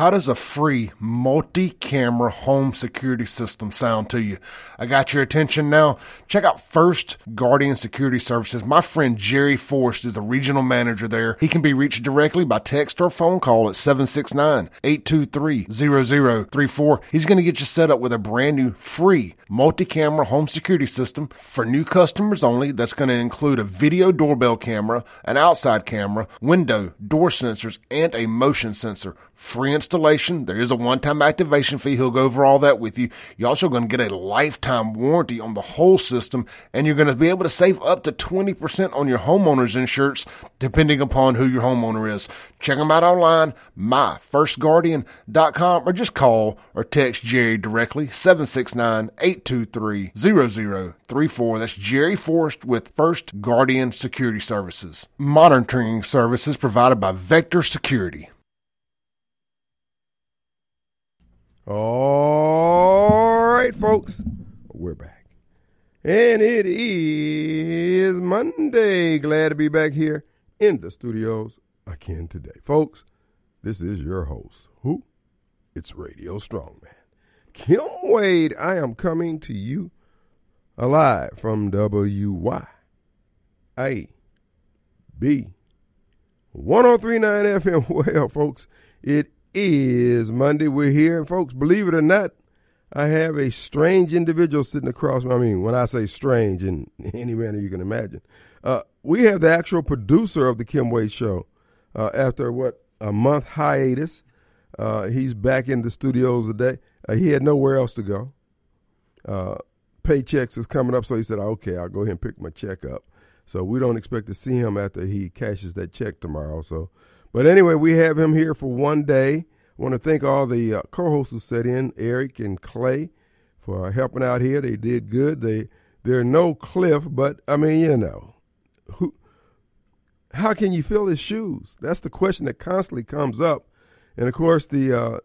How does a free multi-camera home security system sound to you? I got your attention now. Check out First Guardian Security Services. My friend Jerry Forrest is the regional manager there. He can be reached directly by text or phone call at 769-823-0034. He's going to get you set up with a brand new free multi-camera home security system for new customers only. That's going to include a video doorbell camera, an outside camera, window, door sensors, and a motion sensor. Free. There is a one-time activation fee. He'll go over all that with you. You're also going to get a lifetime warranty on the whole system, and you're going to be able to save up to 20% on your homeowner's insurance, depending upon who your homeowner is. Check them out online, myfirstguardian.com, or just call or text Jerry directly, 769-823-0034. That's Jerry Forrest with First Guardian Security Services. Monitoring services provided by Vector Security. All right, folks, we're back. And it is Monday. Glad to be back here in the studios again today. Folks, this is your host. Who? It's Radio Strongman. Kim Wade, I am coming to you alive from WYAB 1039 FM. Well, folks, it is Monday. We're here. And folks, believe it or not, I have a strange individual sitting across. I mean, when I say strange, in any manner you can imagine, uh, we have the actual producer of the Kim Wade Show. Uh, after what a month hiatus, uh, he's back in the studios today. Uh, he had nowhere else to go. Uh, paychecks is coming up, so he said, "Okay, I'll go ahead and pick my check up." So we don't expect to see him after he cashes that check tomorrow. So but anyway, we have him here for one day. I want to thank all the uh, co-hosts who set in, Eric and Clay, for helping out here. They did good. They they're no Cliff, but I mean, you know, who? How can you fill his shoes? That's the question that constantly comes up. And of course, the uh,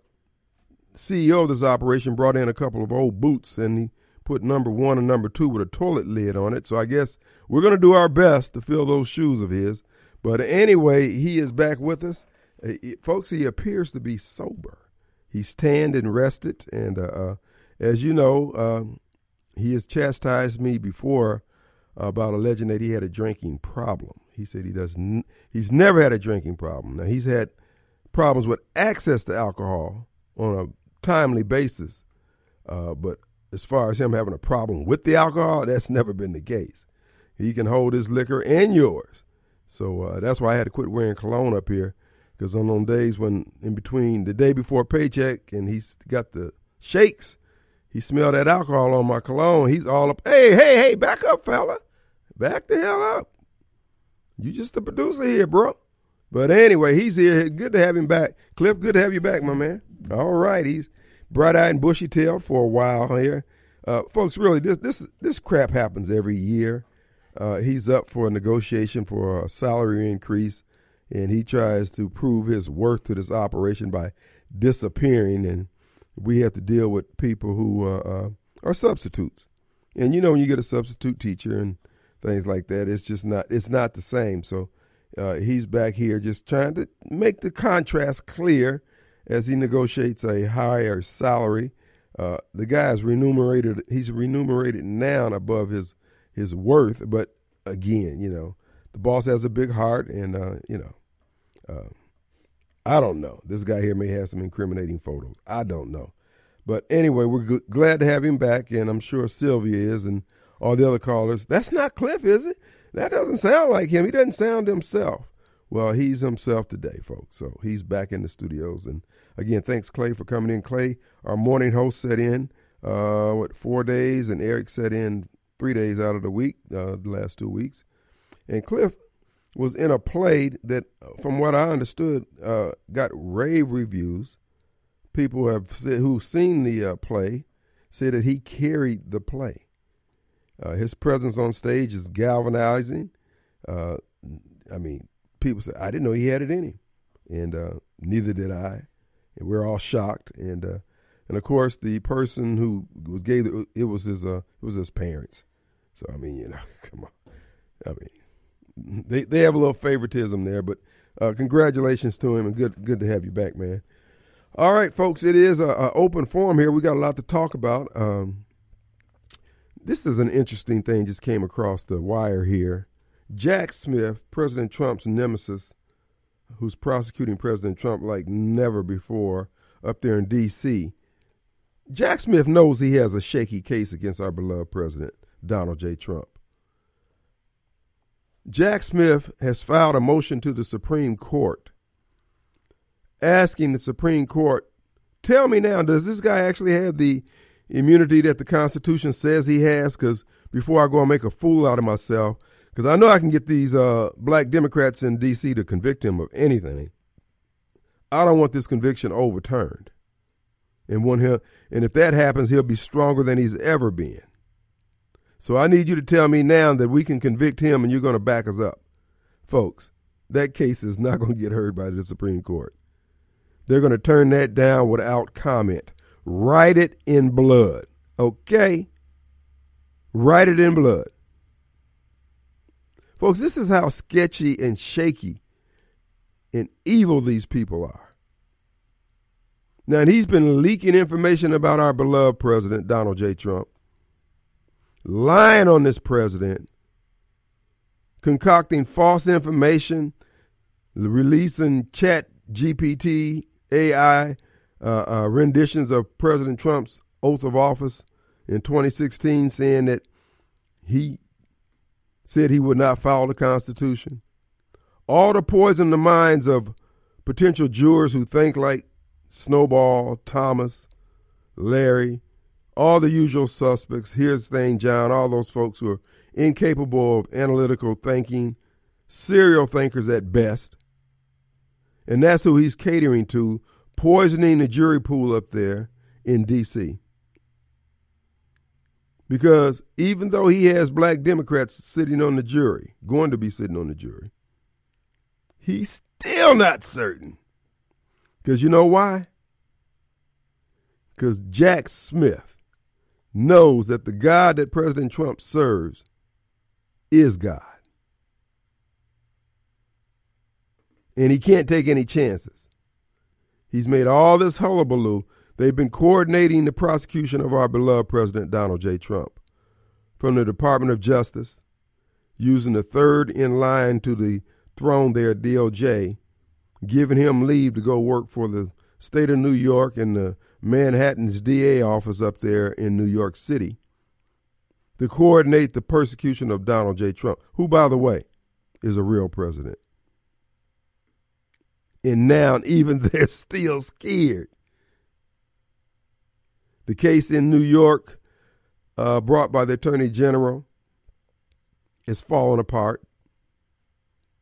CEO of this operation brought in a couple of old boots, and he put number one and number two with a toilet lid on it. So I guess we're going to do our best to fill those shoes of his. But anyway, he is back with us. Uh, folks, he appears to be sober. He's tanned and rested. And uh, uh as you know, uh, he has chastised me before about alleging that he had a drinking problem. He said he doesn't. He's never had a drinking problem. Now he's had problems with access to alcohol on a timely basis, uh, but as far as him having a problem with the alcohol, that's never been the case. He can hold his liquor and yours. So uh, that's why I had to quit wearing cologne up here because on those days when in between the day before paycheck and he's got the shakes, he smelled that alcohol on my cologne. He's all up, hey, hey, hey, back up, fella. Back the hell up. You just the producer here, bro. But anyway, he's here. Good to have him back. Cliff, good to have you back, my man. All right. He's bright eyed and bushy tailed for a while here. Uh, folks, really, this this this crap happens every year. Uh, he's up for a negotiation for a salary increase, and he tries to prove his worth to this operation by disappearing. And we have to deal with people who uh, uh, are substitutes. And you know, when you get a substitute teacher and things like that, it's just not it's not the same. So uh, he's back here just trying to make the contrast clear as he negotiates a higher salary. Uh, the guy's remunerated. He's remunerated now above his his worth. But again, you know, the boss has a big heart, and uh, you know, uh, I don't know. This guy here may have some incriminating photos. I don't know. But anyway, we're g- glad to have him back, and I'm sure Sylvia is, and all the other callers. That's not Cliff, is it? That doesn't sound like him. He doesn't sound himself. Well, he's himself today, folks. So he's back in the studios. And again, thanks, Clay, for coming in. Clay, our morning host, set in uh, what four days, and Eric set in three days out of the week, uh, the last two weeks. And Cliff was in a play that, from what I understood, uh, got rave reviews. People have said who've seen the uh, play say that he carried the play. Uh, his presence on stage is galvanizing. Uh, I mean, people say I didn't know he had it in him, and uh, neither did I. And we're all shocked. And and of course the person who was gave it, it was his uh it was his parents. So I mean, you know, come on. I mean, they they have a little favoritism there, but uh, congratulations to him and good good to have you back, man. All right, folks, it is an open forum here. We got a lot to talk about. Um, this is an interesting thing just came across the wire here. Jack Smith, President Trump's nemesis, who's prosecuting President Trump like never before up there in D.C. Jack Smith knows he has a shaky case against our beloved President, Donald J. Trump. Jack Smith has filed a motion to the Supreme Court asking the Supreme Court, tell me now, does this guy actually have the immunity that the Constitution says he has? Because before I go and make a fool out of myself, because I know I can get these uh, black Democrats in D.C. to convict him of anything. I don't want this conviction overturned. And when he and if that happens, he'll be stronger than he's ever been. So I need you to tell me now that we can convict him and you're going to back us up. Folks, that case is not going to get heard by the Supreme Court. They're going to turn that down without comment. Write it in blood. Okay? Write it in blood. Folks, this is how sketchy and shaky and evil these people are. Now, he's been leaking information about our beloved president, Donald J. Trump, lying on this president, concocting false information, releasing chat GPT AI uh, uh, renditions of President Trump's oath of office in 2016, saying that he said he would not follow the Constitution. All to poison the minds of potential jurors who think like Snowball, Thomas, Larry, all the usual suspects. Here's thing, John, all those folks who are incapable of analytical thinking, serial thinkers at best. And that's who he's catering to, poisoning the jury pool up there in D.C. Because even though he has black Democrats sitting on the jury, going to be sitting on the jury, he's still not certain. Because you know why? Because Jack Smith knows that the God that President Trump serves is God. and he can't take any chances. He's made all this hullabaloo. They've been coordinating the prosecution of our beloved President Donald J. Trump from the Department of Justice, using the third in line to the throne there DOJ, giving him leave to go work for the state of New York and the Manhattan's DA office up there in New York City to coordinate the persecution of Donald J. Trump, who, by the way, is a real president. And now, even they're still scared. The case in New York, uh, brought by the Attorney General, is falling apart.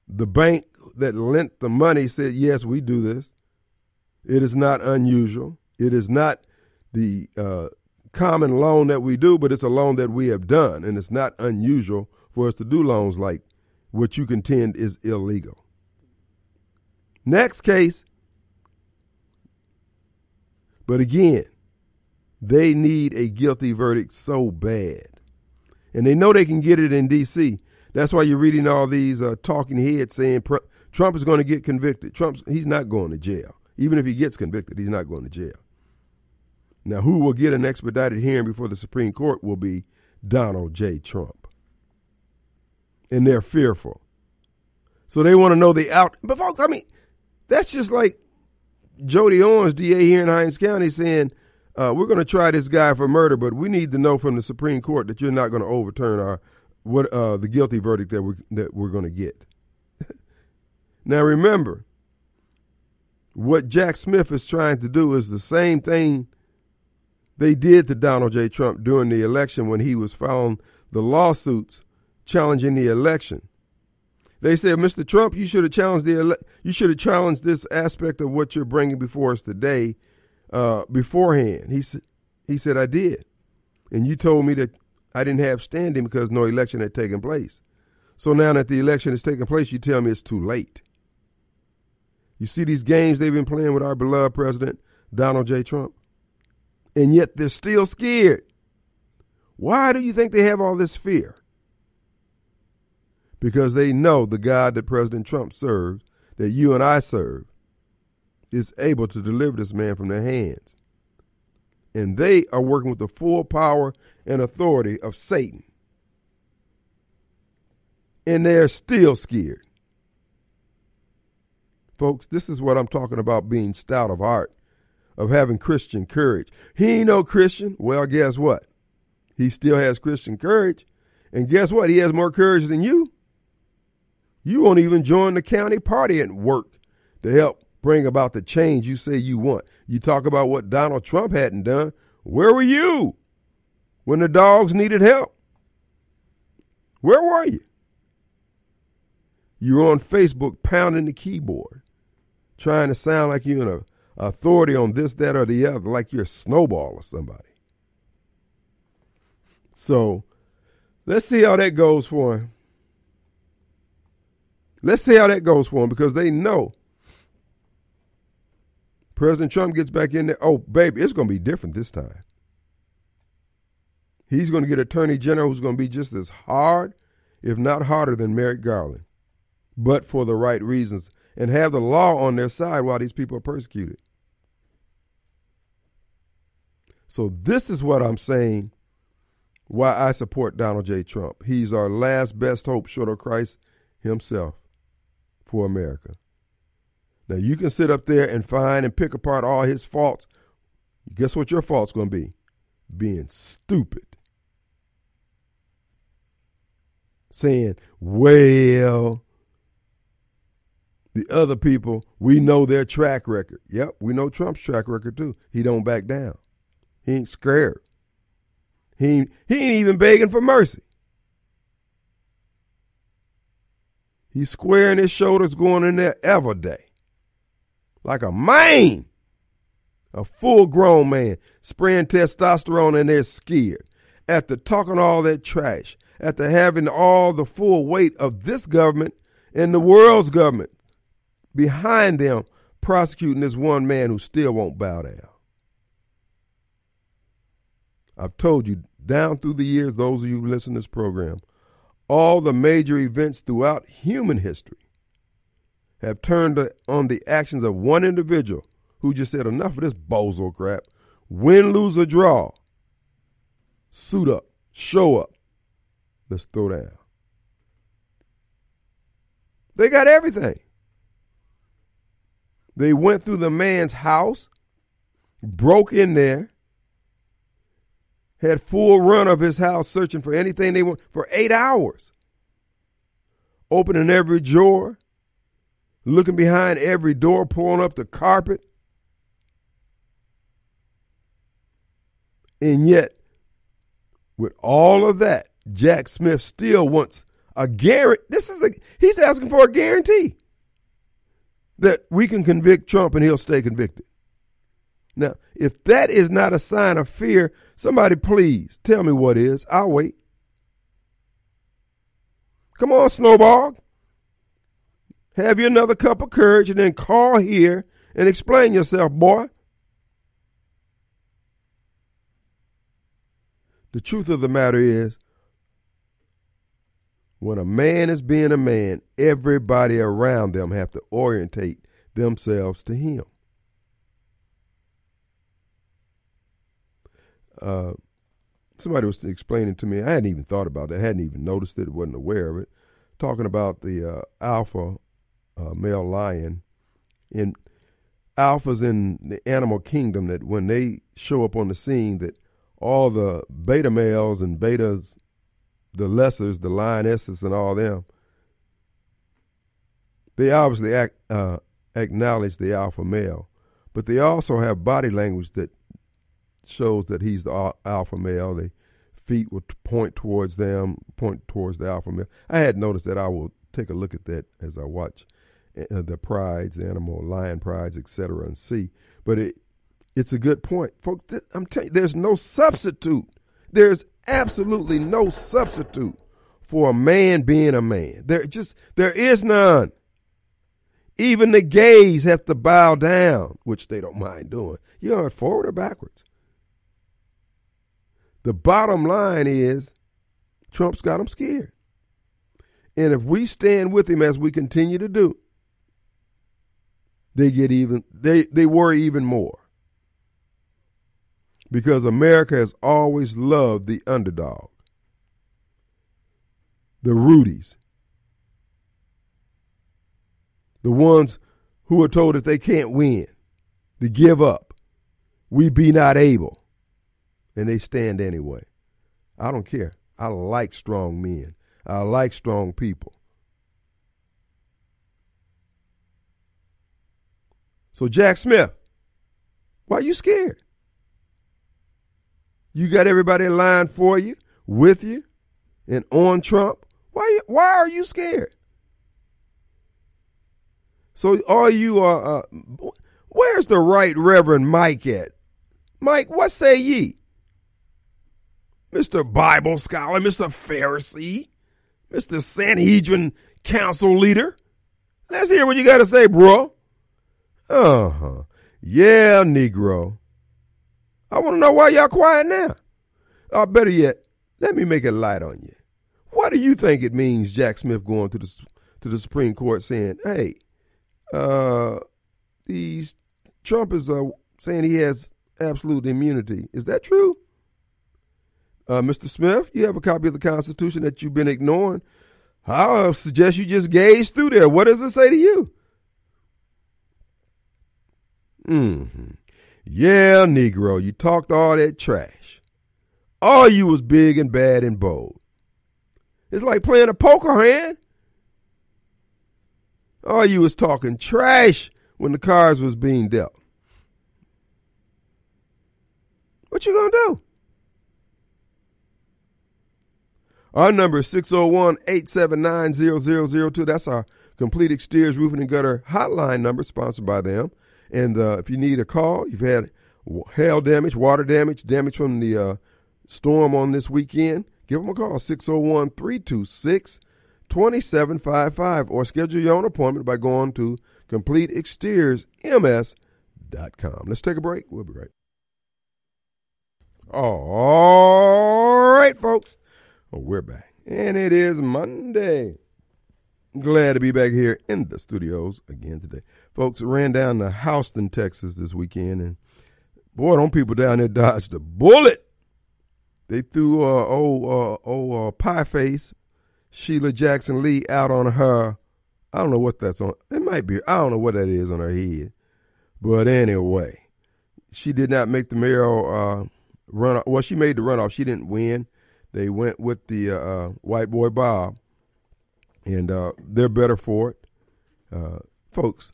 The bank that lent the money said, Yes, we do this. It is not unusual. It is not the uh, common loan that we do, but it's a loan that we have done. And it's not unusual for us to do loans like what you contend is illegal. Next case. But again, they need a guilty verdict so bad. And they know they can get it in D.C. That's why you're reading all these uh, talking heads saying Trump is going to get convicted. Trump's he's not going to jail. Even if he gets convicted, he's not going to jail. Now, who will get an expedited hearing before the Supreme Court will be Donald J. Trump. And they're fearful. So they want to know the out. But folks, I mean, that's just like Jody Owens, DA here in Hinds County, saying, uh, we're going to try this guy for murder, but we need to know from the Supreme Court that you're not going to overturn our what uh, the guilty verdict that we're, that we're going to get. now remember, what Jack Smith is trying to do is the same thing they did to Donald J. Trump during the election when he was filing the lawsuits challenging the election. They said, Mr. Trump, you should have challenged the you should have challenged this aspect of what you're bringing before us today uh, beforehand. He said, he said I did, and you told me that I didn't have standing because no election had taken place. So now that the election has taken place, you tell me it's too late. You see these games they've been playing with our beloved president Donald J. Trump, and yet they're still scared. Why do you think they have all this fear? because they know the God that President Trump serves, that you and I serve, is able to deliver this man from their hands. And they are working with the full power and authority of Satan. And they're still scared. Folks, this is what I'm talking about being stout of heart, of having Christian courage. He ain't no Christian. Well, guess what? He still has Christian courage. And guess what? He has more courage than you. You won't even join the county party at work to help bring about the change you say you want. You talk about what Donald Trump hadn't done. Where were you when the dogs needed help? Where were you? You're on Facebook pounding the keyboard, trying to sound like you're an authority on this, that, or the other, like you're a snowball or somebody. So let's see how that goes for him. Let's see how that goes for him because they know President Trump gets back in there. Oh, baby, it's going to be different this time. He's going to get Attorney General who's going to be just as hard, if not harder, than Merrick Garland, but for the right reasons and have the law on their side while these people are persecuted. So, this is what I'm saying why I support Donald J. Trump. He's our last best hope short of Christ himself for America. Now you can sit up there and find and pick apart all his faults. Guess what your fault's going to be? Being stupid. Saying, well, the other people, we know their track record. Yep, we know Trump's track record too. He don't back down. He ain't scared. He, he ain't even begging for mercy. He's squaring his shoulders going in there every day. Like a man. A full grown man spraying testosterone and they're scared. After talking all that trash, after having all the full weight of this government and the world's government behind them prosecuting this one man who still won't bow down. I've told you down through the years, those of you who listen to this program, all the major events throughout human history have turned on the actions of one individual who just said, enough of this bozo crap. Win, lose, or draw. Suit up. Show up. Let's throw down. They got everything. They went through the man's house, broke in there, had full run of his house searching for anything they want for eight hours, opening every drawer, looking behind every door, pulling up the carpet. And yet, with all of that, Jack Smith still wants a guarantee. This is a he's asking for a guarantee that we can convict Trump and he'll stay convicted. Now, if that is not a sign of fear, somebody please tell me what is. I'll wait. Come on, Snowball. Have you another cup of courage and then call here and explain yourself, boy. The truth of the matter is, when a man is being a man, everybody around them have to orientate themselves to him. Uh, somebody was explaining to me, I hadn't even thought about it, hadn't even noticed it, wasn't aware of it, talking about the uh, alpha uh, male lion. In alphas in the animal kingdom, that when they show up on the scene, that all the beta males and betas, the lessers, the lionesses, and all them, they obviously act, uh, acknowledge the alpha male, but they also have body language that shows that he's the alpha male. The feet will point towards them, point towards the alpha male. I had noticed that. I will take a look at that as I watch uh, the prides, the animal lion prides, etc., and see. But it it's a good point, folks. Th- I'm telling you, there's no substitute. There's absolutely no substitute for a man being a man. There just there is none. Even the gays have to bow down, which they don't mind doing. You know, forward or backwards. The bottom line is Trump's got them scared. And if we stand with him as we continue to do, they get even they they worry even more. Because America has always loved the underdog. The Rudies. The ones who are told that they can't win, to give up. We be not able. And they stand anyway. I don't care. I like strong men. I like strong people. So, Jack Smith, why are you scared? You got everybody in line for you, with you, and on Trump. Why, why are you scared? So, are you, uh, uh, where's the right Reverend Mike at? Mike, what say ye? Mr. Bible scholar, Mr. Pharisee, Mr. Sanhedrin council leader. Let's hear what you got to say, bro. Uh huh. Yeah, Negro. I want to know why y'all quiet now. Or better yet, let me make it light on you. What do you think it means, Jack Smith going to the to the Supreme Court saying, "Hey, uh, these Trump is uh, saying he has absolute immunity. Is that true?" Uh, Mr. Smith, you have a copy of the Constitution that you've been ignoring. I suggest you just gaze through there. What does it say to you? Mm-hmm. Yeah, Negro, you talked all that trash. All you was big and bad and bold. It's like playing a poker hand. All you was talking trash when the cards was being dealt. What you gonna do? Our number is 601-879-0002. That's our complete exteriors roofing and gutter hotline number sponsored by them. And uh, if you need a call, you've had hail damage, water damage, damage from the uh, storm on this weekend, give them a call 601 326 2755 or schedule your own appointment by going to CompleteExteriorsMS.com. Let's take a break. We'll be right. All right, folks. Well, we're back. And it is Monday. Glad to be back here in the studios again today. Folks, ran down to Houston, Texas this weekend, and boy, them people down there dodged a bullet. They threw uh, old, uh, old uh, pie face Sheila Jackson Lee out on her. I don't know what that's on. It might be. I don't know what that is on her head. But anyway, she did not make the mayoral uh, run. Well, she made the runoff. She didn't win. They went with the uh, uh white boy Bob and uh, they're better for it. Uh, folks,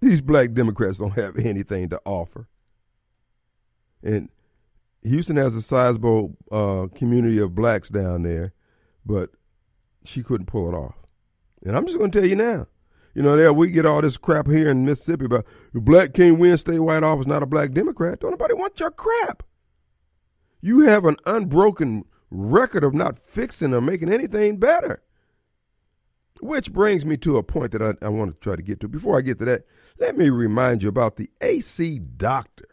these black Democrats don't have anything to offer. And Houston has a sizable uh, community of blacks down there, but she couldn't pull it off. And I'm just going to tell you now. You know, there we get all this crap here in Mississippi about black can't win, white office, not a black Democrat. Don't nobody want your crap. You have an unbroken record of not fixing or making anything better. Which brings me to a point that I, I want to try to get to. Before I get to that, let me remind you about the AC Doctor.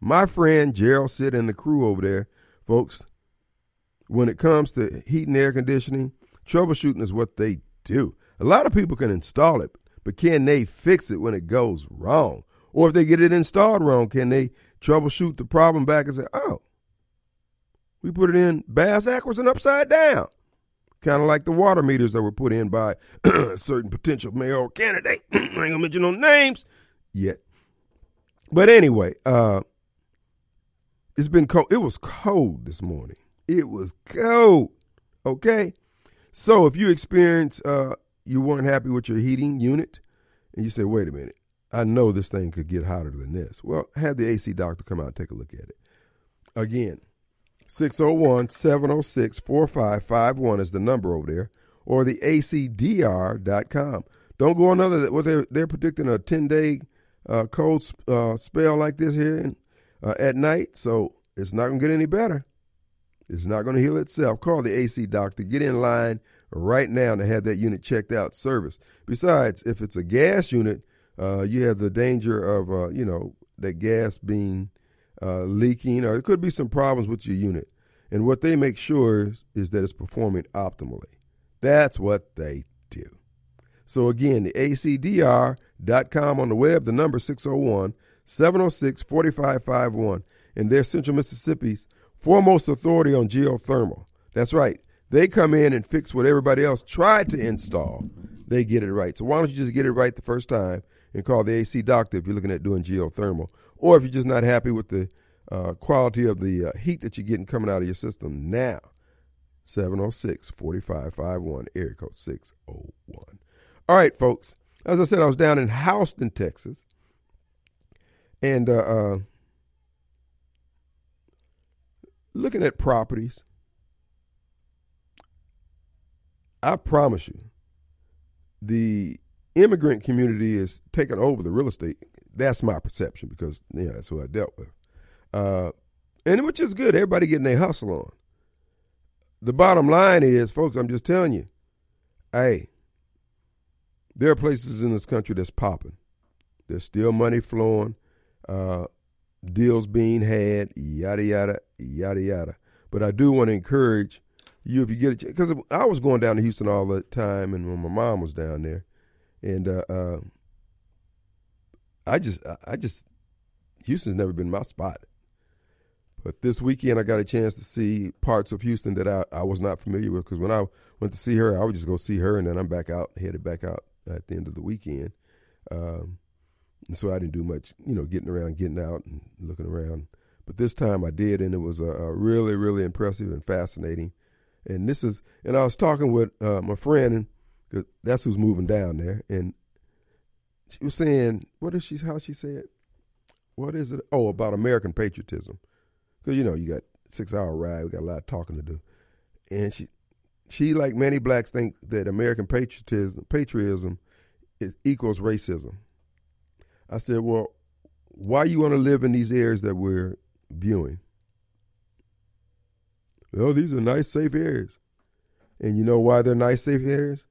My friend Gerald Sid and the crew over there, folks, when it comes to heat and air conditioning, troubleshooting is what they do. A lot of people can install it, but can they fix it when it goes wrong? Or if they get it installed wrong, can they troubleshoot the problem back and say, oh, we put it in bass backwards and upside down? Kind of like the water meters that were put in by a certain potential mayoral candidate. I ain't gonna mention no names yet. But anyway, uh, it's been cold. It was cold this morning. It was cold. Okay. So if you experience uh, you weren't happy with your heating unit, and you say, wait a minute, I know this thing could get hotter than this. Well, have the AC doctor come out and take a look at it. Again, 601 706 4551 is the number over there, or the acdr.com. Don't go another, what they're, they're predicting a 10 day uh, cold uh, spell like this here in, uh, at night, so it's not going to get any better. It's not going to heal itself. Call the AC doctor. Get in line right now to have that unit checked out service. Besides, if it's a gas unit, uh, you have the danger of, uh, you know, that gas being uh, leaking, or it could be some problems with your unit. And what they make sure is, is that it's performing optimally. That's what they do. So again, the acdr.com on the web, the number 601 706 4551. And they're Central Mississippi's foremost authority on geothermal. That's right. They come in and fix what everybody else tried to install. They get it right. So why don't you just get it right the first time and call the AC doctor if you're looking at doing geothermal, or if you're just not happy with the uh, quality of the uh, heat that you're getting coming out of your system now. 706 4551, area code 601. All right, folks. As I said, I was down in Houston, Texas, and uh, uh, looking at properties. I promise you, the immigrant community is taking over the real estate. That's my perception because you know, that's who I dealt with. Uh, and which is good. Everybody getting their hustle on. The bottom line is, folks, I'm just telling you, hey, there are places in this country that's popping. There's still money flowing, uh, deals being had, yada, yada, yada, yada. But I do want to encourage you if you get it, because I was going down to Houston all the time, and when my mom was down there, and uh, uh, I just, I just, Houston's never been my spot. But this weekend, I got a chance to see parts of Houston that I, I was not familiar with. Because when I went to see her, I would just go see her, and then I'm back out, headed back out at the end of the weekend. Um, and so I didn't do much, you know, getting around, getting out, and looking around. But this time I did, and it was a, a really, really impressive and fascinating. And this is, and I was talking with uh, my friend, and that's who's moving down there, and she was saying, what is she? How she said? What is it? Oh, about American patriotism because you know you got six hour ride. We got a lot of talking to do, and she she like many blacks think that American patriotism patriotism is, equals racism. I said, well, why you want to live in these areas that we're viewing? Well, these are nice, safe areas. And you know why they're nice, safe areas?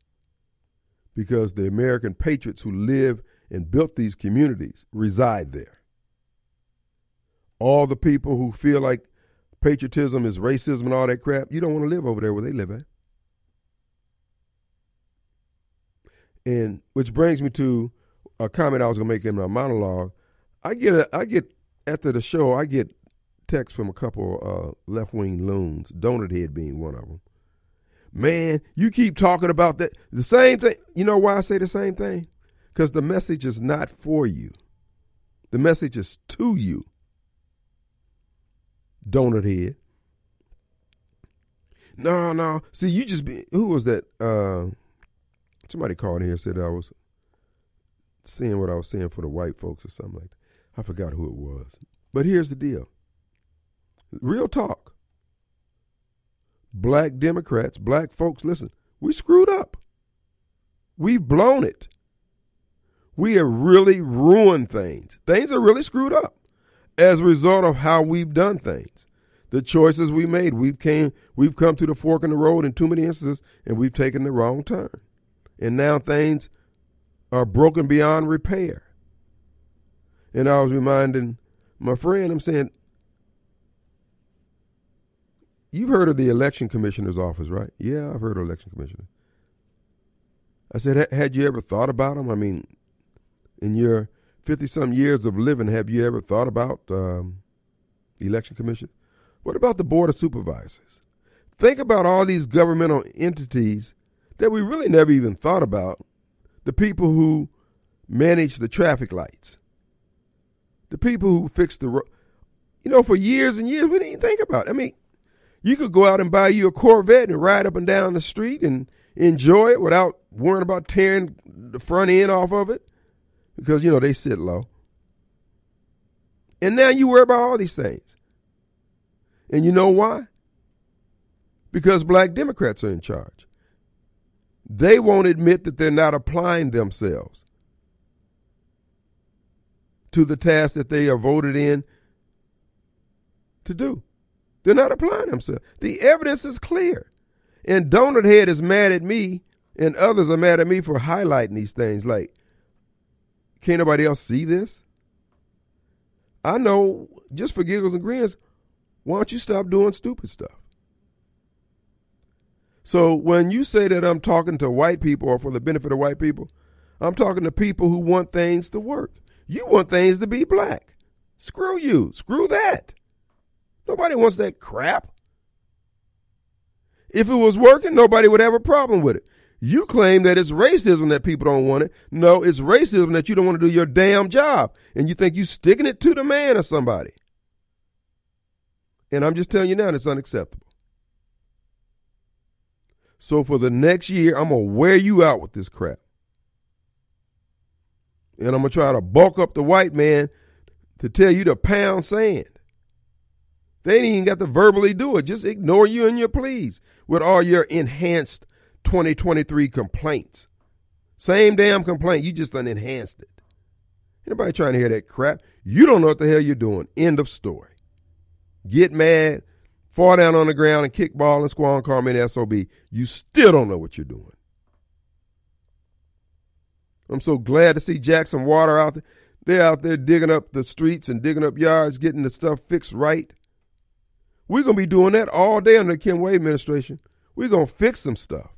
Because the American patriots who live and built these communities reside there all the people who feel like patriotism is racism and all that crap, you don't want to live over there where they live at. And which brings me to a comment I was gonna make in my monologue. I get a I get after the show, I get texts from a couple uh, left wing loons, Donut Head being one of them. Man, you keep talking about that the same thing. You know why I say the same thing? Because the message is not for you. The message is to you donut head. No, no. See, you just be who was that? Uh, somebody called here and said I was seeing what I was saying for the white folks or something like that. I forgot who it was. But here's the deal. Real talk. Black Democrats, black folks, listen, we screwed up. We've blown it. We have really ruined things. Things are really screwed up as a result of how we've done things. The choices we made, we've came, we've come to the fork in the road in too many instances, and we've taken the wrong turn. And now things are broken beyond repair. And I was reminding my friend, I'm saying, you've heard of the election commissioner's office, right? Yeah, I've heard of election commissioner. I said, had you ever thought about them? I mean, in your 50 some years of living, have you ever thought about um, election commission? What about the board of supervisors? Think about all these governmental entities that we really never even thought about. The people who manage the traffic lights, the people who fix the road. You know, for years and years, we didn't even think about it. I mean, you could go out and buy you a Corvette and ride up and down the street and enjoy it without worrying about tearing the front end off of it because, you know, they sit low. And now you worry about all these things. And you know why? Because black Democrats are in charge. They won't admit that they're not applying themselves to the task that they are voted in to do. They're not applying themselves. The evidence is clear. And Donut Head is mad at me, and others are mad at me for highlighting these things. Like, can't nobody else see this? I know, just for giggles and grins, why don't you stop doing stupid stuff? So when you say that I'm talking to white people or for the benefit of white people, I'm talking to people who want things to work. You want things to be black. Screw you. Screw that. Nobody wants that crap. If it was working, nobody would have a problem with it. You claim that it's racism that people don't want it. No, it's racism that you don't want to do your damn job. And you think you sticking it to the man or somebody. And I'm just telling you now, it's unacceptable. So for the next year, I'm going to wear you out with this crap. And I'm going to try to bulk up the white man to tell you to pound sand. They ain't even got to verbally do it. Just ignore you and your pleas with all your enhanced 2023 complaints. Same damn complaint. You just done enhanced it. Anybody trying to hear that crap? You don't know what the hell you're doing. End of story. Get mad, fall down on the ground and kick bawl and squall and call me an SOB. You still don't know what you're doing. I'm so glad to see Jackson Water out there. They're out there digging up the streets and digging up yards, getting the stuff fixed right. We're going to be doing that all day under the Kim Wade administration. We're going to fix some stuff.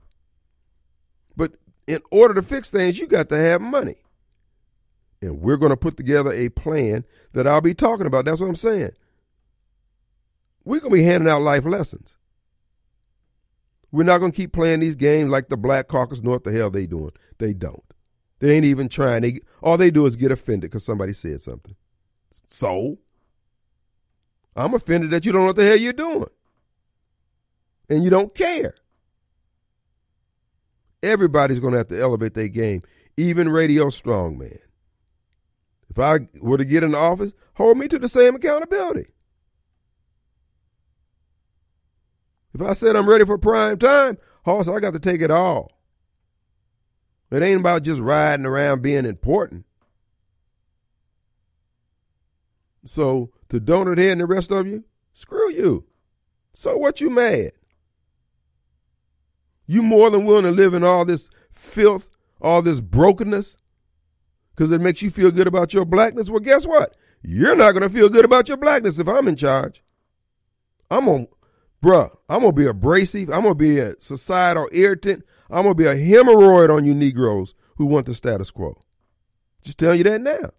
But in order to fix things, you got to have money. And we're going to put together a plan that I'll be talking about. That's what I'm saying. We're going to be handing out life lessons. We're not going to keep playing these games like the Black Caucus know what the hell they doing. They don't. They ain't even trying. They all they do is get offended because somebody said something. So I'm offended that you don't know what the hell you're doing. And you don't care. Everybody's going to have to elevate their game, even Radio Strongman. If I were to get in the office, hold me to the same accountability. If I said I'm ready for prime time, Hoss, I got to take it all. It ain't about just riding around being important. So to Donut Head and the rest of you, screw you. So what you mad? You more than willing to live in all this filth, all this brokenness, because it makes you feel good about your blackness? Well, guess what? You're not going to feel good about your blackness if I'm in charge. I'm going to, bruh, I'm going to be abrasive. I'm going to be a societal irritant. I'm going to be a hemorrhoid on you Negroes who want the status quo. Just tell you that now.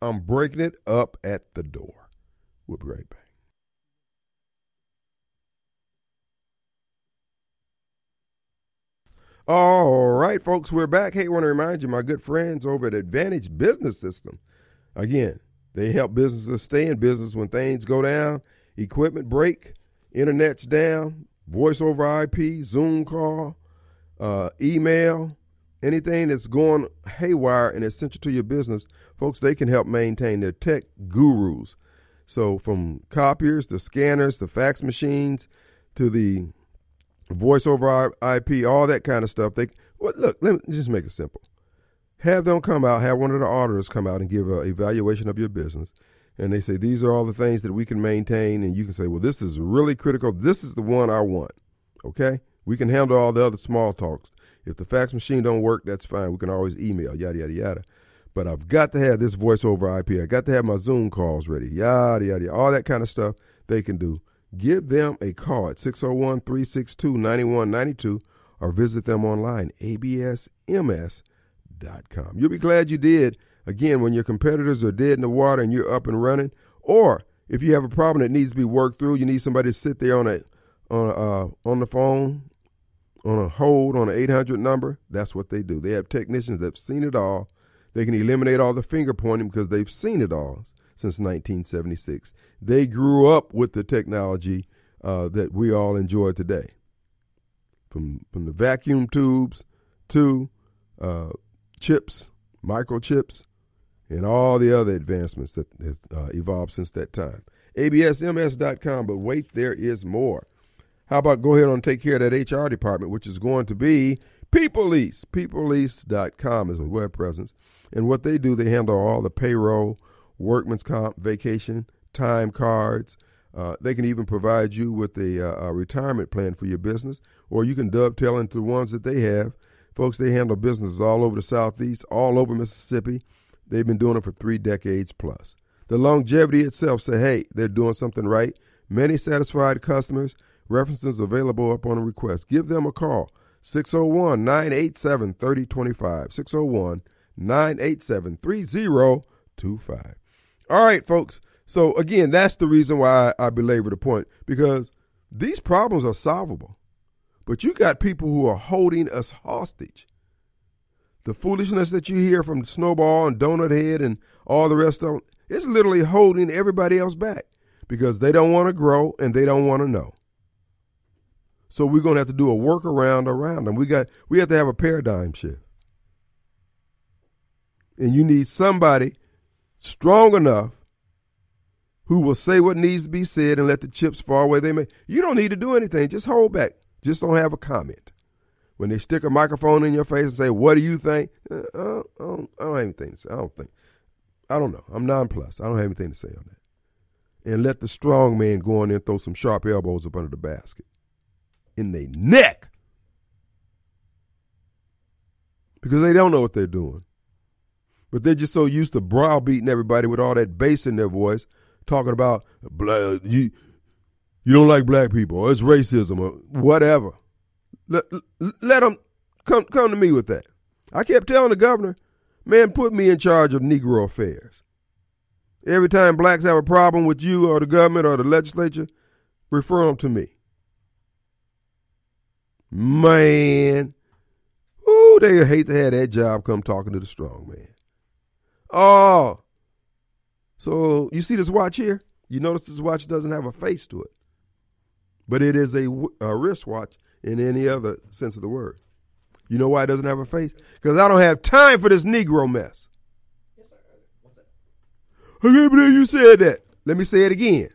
I'm breaking it up at the door. We'll be right back. All right, folks, we're back. Hey, I want to remind you, my good friends over at Advantage Business System. Again, they help businesses stay in business when things go down, equipment break, internet's down, voice over IP, Zoom call, uh, email, anything that's going haywire and essential to your business, folks, they can help maintain their tech gurus. So from copiers, the scanners, the fax machines, to the voice over IP, all that kind of stuff. They well, look. Let me just make it simple. Have them come out. Have one of the auditors come out and give an evaluation of your business, and they say these are all the things that we can maintain, and you can say, well, this is really critical. This is the one I want. Okay, we can handle all the other small talks. If the fax machine don't work, that's fine. We can always email, yada yada yada. But I've got to have this voice over IP. I got to have my Zoom calls ready, yada yada, yada. all that kind of stuff they can do. Give them a call at 601 362 9192 or visit them online, absms.com. You'll be glad you did. Again, when your competitors are dead in the water and you're up and running, or if you have a problem that needs to be worked through, you need somebody to sit there on a on a, uh, on the phone on a hold on an 800 number, that's what they do. They have technicians that have seen it all. They can eliminate all the finger pointing because they've seen it all since 1976. They grew up with the technology uh, that we all enjoy today. From, from the vacuum tubes to uh, chips, microchips, and all the other advancements that have uh, evolved since that time. ABSMS.com, but wait, there is more. How about go ahead and take care of that HR department, which is going to be PeopleLease. PeopleLease.com is a web presence. And what they do, they handle all the payroll, workman's comp, vacation, time cards. Uh, they can even provide you with a, uh, a, retirement plan for your business, or you can dovetail into the ones that they have. Folks, they handle businesses all over the Southeast, all over Mississippi. They've been doing it for three decades plus. The longevity itself say, hey, they're doing something right. Many satisfied customers References available upon request. Give them a call. 601 987 3025. 601 987 3025. All right, folks. So, again, that's the reason why I belabor the point because these problems are solvable. But you got people who are holding us hostage. The foolishness that you hear from Snowball and Donut Head and all the rest of them, it's literally holding everybody else back because they don't want to grow and they don't want to know. So we're going to have to do a workaround around them. We got we have to have a paradigm shift. And you need somebody strong enough who will say what needs to be said and let the chips fall where they may. You don't need to do anything. Just hold back. Just don't have a comment. When they stick a microphone in your face and say, "What do you think?" Uh, I, don't, I, don't, have anything to say. I don't think. I don't know. I'm nonplussed. I don't have anything to say on that. And let the strong man go in there and throw some sharp elbows up under the basket in their neck because they don't know what they're doing. But they're just so used to browbeating everybody with all that bass in their voice, talking about you. You don't like black people, or it's racism, or whatever. Let, let them come come to me with that. I kept telling the governor, man, put me in charge of Negro affairs. Every time blacks have a problem with you or the government or the legislature, refer them to me. Man, ooh, they hate to have that job come talking to the strong man. Oh, so you see this watch here? You notice this watch doesn't have a face to it, but it is a, a wristwatch in any other sense of the word. You know why it doesn't have a face? Because I don't have time for this Negro mess. Yes, sir. I can't believe you said that. Let me say it again.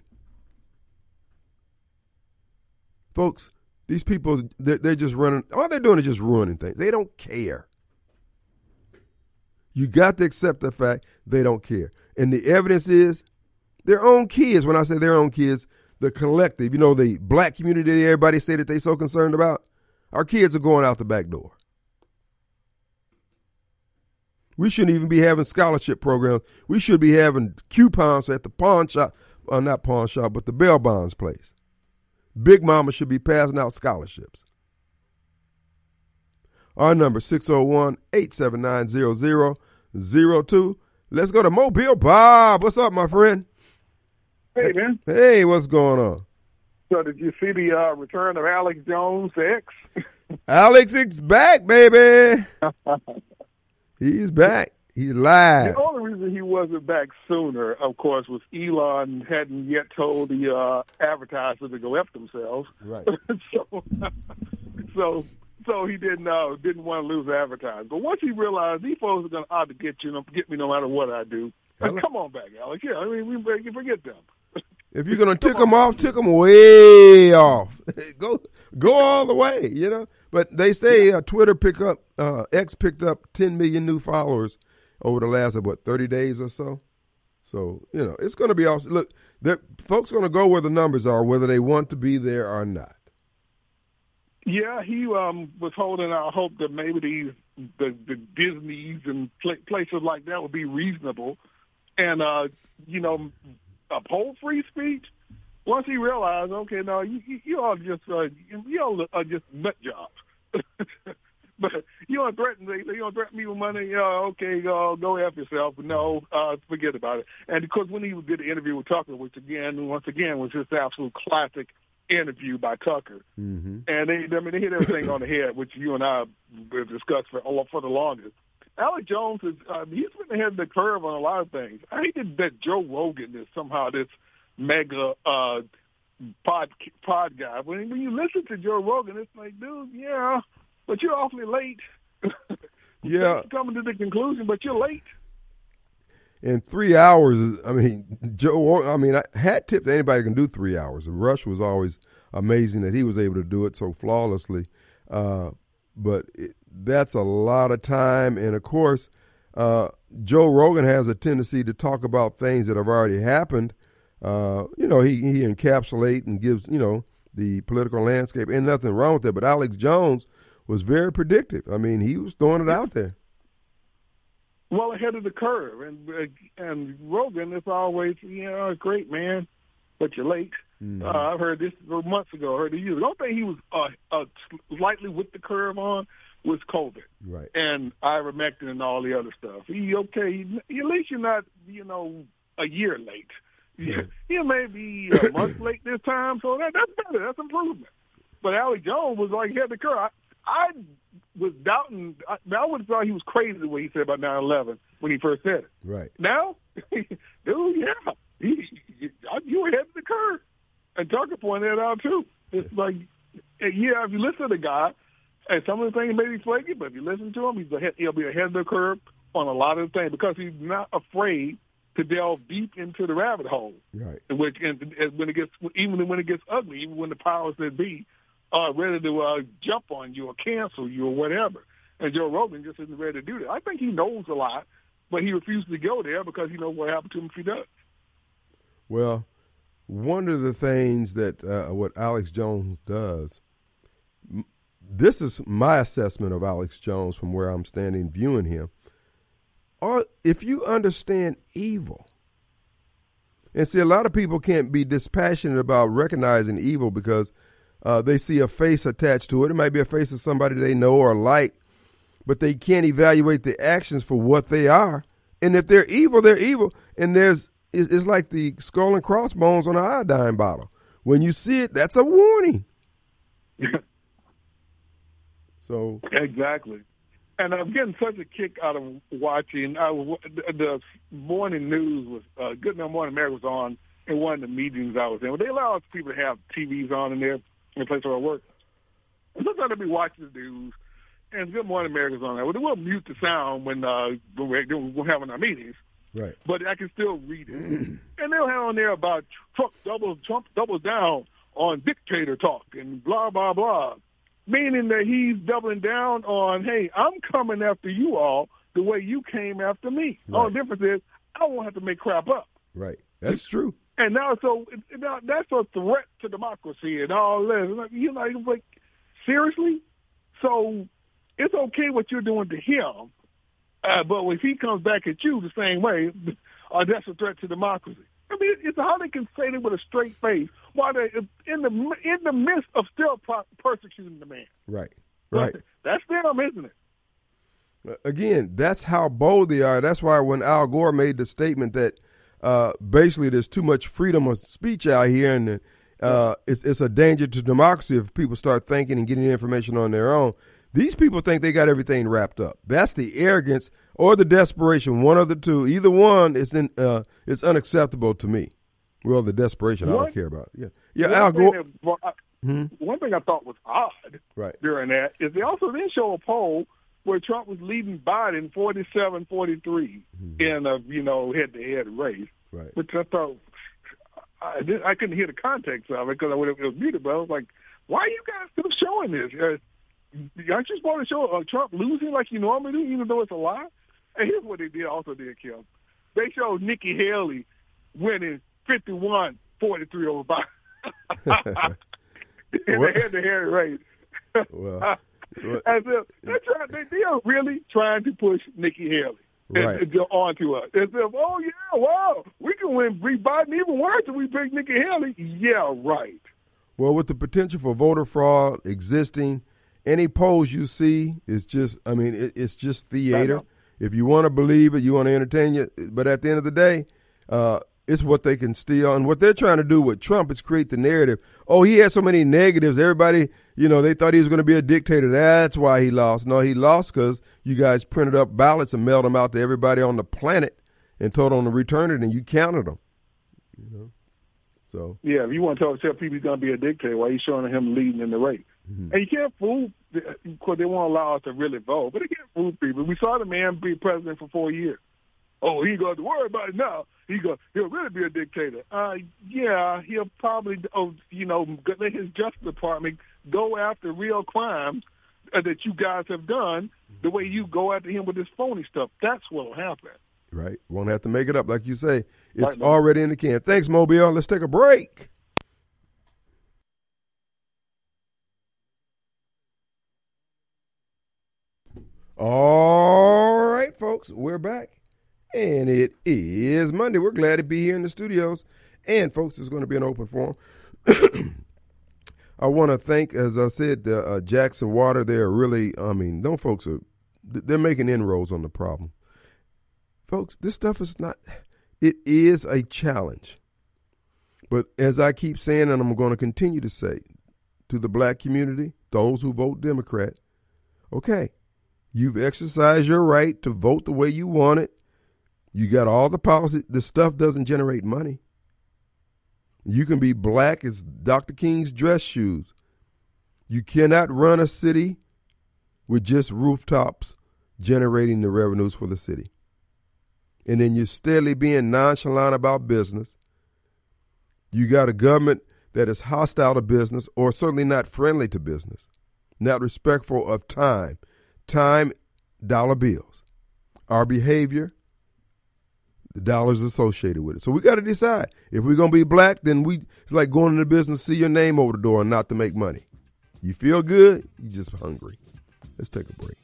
Folks, these people, they're, they're just running, all they're doing is just ruining things. They don't care. You got to accept the fact they don't care. And the evidence is their own kids. When I say their own kids, the collective, you know, the black community that everybody say that they're so concerned about, our kids are going out the back door. We shouldn't even be having scholarship programs. We should be having coupons at the pawn shop, uh, not pawn shop, but the bail bonds place. Big Mama should be passing out scholarships. Our number 601-879-0002. Let's go to Mobile Bob. What's up, my friend? Hey, man. Hey, what's going on? So did you see the uh, return of Alex Jones X? Alex is back, baby. He's back. He's live. The only reason he wasn't back sooner, of course, was Elon hadn't yet told the uh, advertisers to go F themselves. Right. so, so, so he didn't uh, didn't want to lose advertising. But once he realized these folks are going to out to get you, get me no matter what I do, like, come on back, Alex. Yeah, I mean, we forget them. If you're gonna tick them off, tick them way off. go go all the way, you know. But they say uh, Twitter pick up uh, X picked up 10 million new followers over the last what 30 days or so. So you know it's going to be awesome. Look, folks are going to go where the numbers are, whether they want to be there or not. Yeah, he um, was holding out hope that maybe these the, the Disney's and pl- places like that would be reasonable, and uh, you know uphold free speech. Once he realized, okay, no, you, you all just uh, you all are just nut jobs. but you don't threaten me. You don't threaten me with money. Uh, okay, uh, go after yourself. No, uh, forget about it. And because when he did the interview with Tucker, which again, once again, was just absolute classic interview by Tucker, mm-hmm. and they, I mean, they hit everything on the head, which you and I have discussed for for the longest. Alex Jones is uh, he's been ahead of the curve on a lot of things. I hated that Joe Rogan is somehow this mega uh, pod pod guy. When when you listen to Joe Rogan, it's like, dude, yeah, but you're awfully late. yeah, coming to the conclusion, but you're late. In three hours, I mean, Joe. I mean, hat tip to anybody can do three hours. Rush was always amazing that he was able to do it so flawlessly. Uh, but it, that's a lot of time. And of course, uh, Joe Rogan has a tendency to talk about things that have already happened. Uh, you know, he, he encapsulates and gives, you know, the political landscape. And nothing wrong with that. But Alex Jones was very predictive. I mean, he was throwing it out there. Well ahead of the curve, and and Rogan is always, you know, great man, but you're late. Mm-hmm. Uh, I've heard this months ago. I heard it years. The only thing he was uh, uh, slightly with the curve on was COVID, right? And ivermectin and all the other stuff. He okay. He, at least you're not, you know, a year late. Yeah. He may be a month late this time, so that, that's better. That's improvement. But Alex Jones was like he had the curve. I, I was doubting. I, I would have thought he was crazy the way he said about 9/11 when he first said it. Right now, dude, yeah, he, he, you were ahead of the curve. And Tucker pointed that out too. It's like, yeah, if you listen to the guy, and some of the things may be flaky, but if you listen to him, he's ahead, he'll be ahead of the curve on a lot of things because he's not afraid to delve deep into the rabbit hole. Right. Which, and, and when it gets, even when it gets ugly, even when the powers that be are ready to uh, jump on you or cancel you or whatever. And Joe Rogan just isn't ready to do that. I think he knows a lot, but he refuses to go there because he knows what happened to him if he does. Well, one of the things that uh, what Alex Jones does, this is my assessment of Alex Jones from where I'm standing viewing him. Or if you understand evil, and see, a lot of people can't be dispassionate about recognizing evil because uh, they see a face attached to it. It might be a face of somebody they know or like, but they can't evaluate the actions for what they are. And if they're evil, they're evil. And there's it's, it's like the skull and crossbones on an iodine bottle. When you see it, that's a warning. so exactly, and I'm getting such a kick out of watching. I, the morning news was uh, Good Morning America was on in one of the meetings I was in. Well, they allow people to have TVs on in there in the place where I work. And sometimes I'll be watching the news, and Good Morning America's on there. Well, will mute the sound when uh, when we're, we're having our meetings. Right. But I can still read it. and they'll have on there about Trump doubles Trump doubles down on dictator talk and blah blah blah. Meaning that he's doubling down on, hey, I'm coming after you all the way you came after me. Right. All the difference is I won't have to make crap up. Right. That's true. And now, so now that's a threat to democracy and all this. You know, like seriously. So it's okay what you're doing to him, uh, but if he comes back at you the same way, uh, that's a threat to democracy. I mean, it's how they can say it with a straight face while they in the in the midst of still persecuting the man. Right, right. That's them, isn't it? Again, that's how bold they are. That's why when Al Gore made the statement that uh, basically there's too much freedom of speech out here, and uh, it's it's a danger to democracy if people start thinking and getting information on their own. These people think they got everything wrapped up. That's the arrogance or the desperation, one of the two. Either one is in uh, it's unacceptable to me. Well, the desperation? I don't care about. Yeah, yeah. Al Gore. That, well, I, hmm? One thing I thought was odd right. during that is they also didn't show a poll where Trump was leading Biden 47-43 mm-hmm. in a you know head-to-head race, right. which I thought I, did, I couldn't hear the context of it because I would have, it was muted. But I was like, why are you guys still showing this? Uh, aren't you supposed to show uh, Trump losing like you normally do, even though it's a lie? And here's what they did also did, Kim. They showed Nikki Haley winning 51-43 over Biden in the head-to-head race. well, As if they're trying, they, they are really trying to push Nikki Haley right. and, and onto us. As if, oh yeah, wow, we can win beat Biden even worse if we pick Nikki Haley. Yeah, right. Well, with the potential for voter fraud existing, any polls you see is just, I mean, it, it's just theater. If you want to believe it, you want to entertain it. But at the end of the day, uh, it's what they can steal. And what they're trying to do with Trump is create the narrative. Oh, he had so many negatives. Everybody, you know, they thought he was going to be a dictator. That's why he lost. No, he lost because you guys printed up ballots and mailed them out to everybody on the planet and told them to return it, and you counted them. You know, so yeah, if you want to tell, tell people he's going to be a dictator, why are you showing him leading in the race? Mm-hmm. And you can't fool, because they won't allow us to really vote, but they can't fool people. We saw the man be president for four years. Oh, he got to worry about it now. He go, he'll really be a dictator. Uh, yeah, he'll probably, oh, you know, let his Justice Department go after real crimes uh, that you guys have done the way you go after him with this phony stuff. That's what'll happen. Right. Won't have to make it up, like you say. It's right, already in the can. Thanks, Mobile. Let's take a break. All right, folks, we're back. And it is Monday. We're glad to be here in the studios. And, folks, it's going to be an open forum. I want to thank, as I said, uh, Jackson Water. They're really, I mean, those folks are, they're making inroads on the problem. Folks, this stuff is not, it is a challenge. But as I keep saying, and I'm going to continue to say to the black community, those who vote Democrat, okay, you've exercised your right to vote the way you want it. You got all the policy. The stuff doesn't generate money. You can be black as Dr. King's dress shoes. You cannot run a city with just rooftops generating the revenues for the city. And then you're steadily being nonchalant about business. You got a government that is hostile to business or certainly not friendly to business, not respectful of time, time, dollar bills. Our behavior the dollars associated with it. So we got to decide if we're gonna be black, then we it's like going into business, see your name over the door, and not to make money. You feel good, you just hungry. Let's take a break.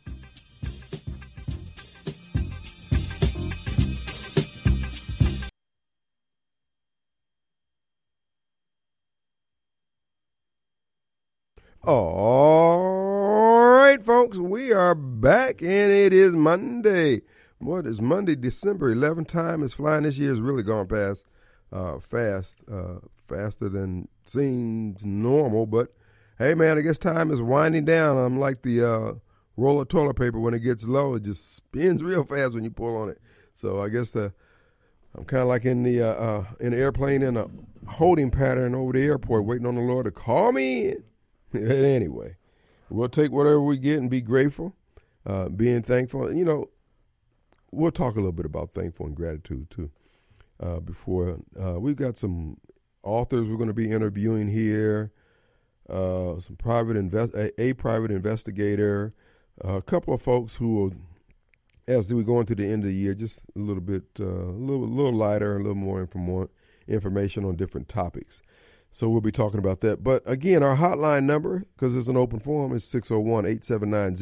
All right, folks, we are back, and it is Monday. What is Monday, December 11th? time is flying. This year has really gone past uh, fast, uh, faster than seems normal. But hey, man, I guess time is winding down. I'm like the uh, roll of toilet paper when it gets low, it just spins real fast when you pull on it. So I guess the I'm kind of like in the uh, uh, in the airplane in a holding pattern over the airport, waiting on the Lord to call me in. anyway, we'll take whatever we get and be grateful, uh, being thankful. You know, we'll talk a little bit about thankful and gratitude too. Uh, before uh, we've got some authors we're going to be interviewing here, uh, some private invest a, a private investigator, a couple of folks who will, as we go into the end of the year, just a little bit, uh, a little, little lighter, a little more, inform- information on different topics. So we'll be talking about that. But again, our hotline number, because it's an open forum, is 601 879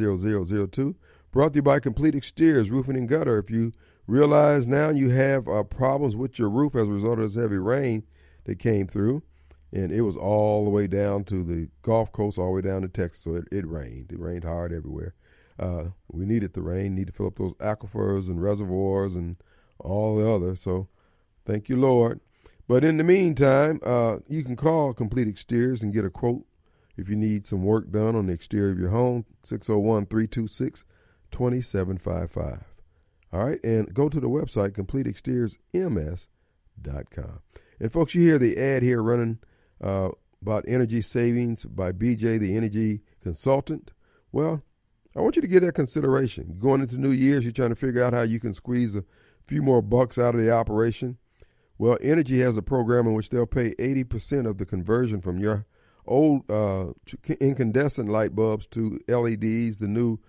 0002. Brought to you by Complete Exteriors Roofing and Gutter. If you realize now you have uh, problems with your roof as a result of this heavy rain that came through, and it was all the way down to the Gulf Coast, all the way down to Texas. So it, it rained. It rained hard everywhere. Uh, we needed the rain, need to fill up those aquifers and reservoirs and all the other. So thank you, Lord. But in the meantime, uh, you can call Complete Exteriors and get a quote if you need some work done on the exterior of your home, 601 326 2755. All right, and go to the website completeexteriorsms.com. And folks, you hear the ad here running uh, about energy savings by BJ, the energy consultant. Well, I want you to get that consideration. Going into New Year's, you're trying to figure out how you can squeeze a few more bucks out of the operation. Well, Entergy has a program in which they'll pay 80% of the conversion from your old uh, incandescent light bulbs to LEDs, the new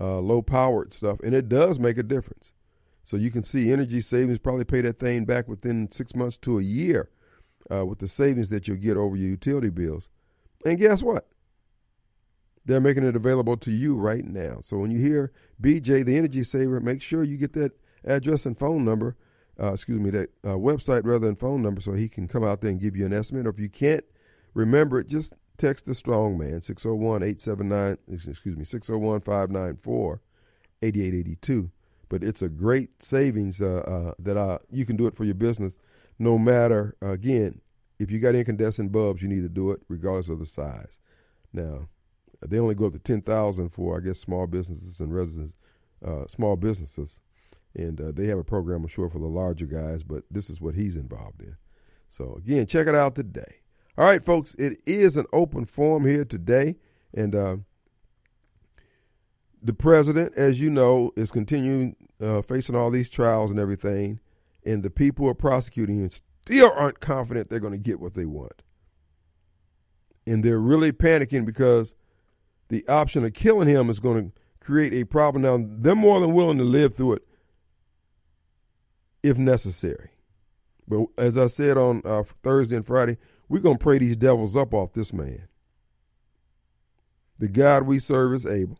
uh, low powered stuff, and it does make a difference. So you can see energy savings probably pay that thing back within six months to a year uh, with the savings that you'll get over your utility bills. And guess what? They're making it available to you right now. So when you hear BJ, the energy saver, make sure you get that address and phone number, uh, excuse me, that uh, website rather than phone number so he can come out there and give you an estimate. Or if you can't remember it, just Text the strong man 601-879 excuse me 601-594-8882. But it's a great savings uh, uh, that uh, you can do it for your business no matter again if you got incandescent bulbs you need to do it regardless of the size. Now they only go up to 10,000 for I guess small businesses and residents uh, small businesses and uh, they have a program I'm sure for the larger guys but this is what he's involved in. So again, check it out today. All right, folks, it is an open forum here today. And uh, the president, as you know, is continuing uh, facing all these trials and everything. And the people are prosecuting him still aren't confident they're going to get what they want. And they're really panicking because the option of killing him is going to create a problem. Now, they're more than willing to live through it if necessary. But as I said on uh, Thursday and Friday, we're going to pray these devils up off this man. The God we serve is able.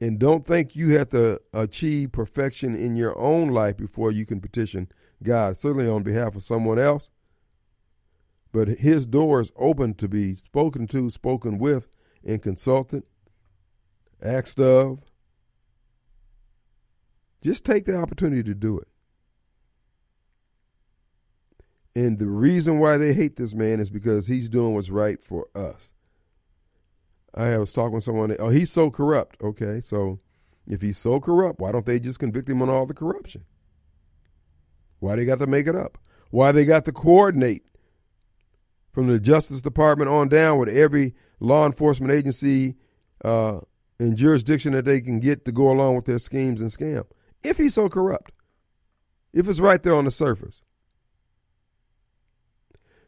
And don't think you have to achieve perfection in your own life before you can petition God, certainly on behalf of someone else. but his door is open to be spoken to, spoken with, and consulted, asked of. Just take the opportunity to do it. And the reason why they hate this man is because he's doing what's right for us. I was talking with someone, oh, he's so corrupt. Okay, so if he's so corrupt, why don't they just convict him on all the corruption? Why they got to make it up? Why they got to coordinate from the Justice Department on down with every law enforcement agency uh, and jurisdiction that they can get to go along with their schemes and scam? If he's so corrupt, if it's right there on the surface.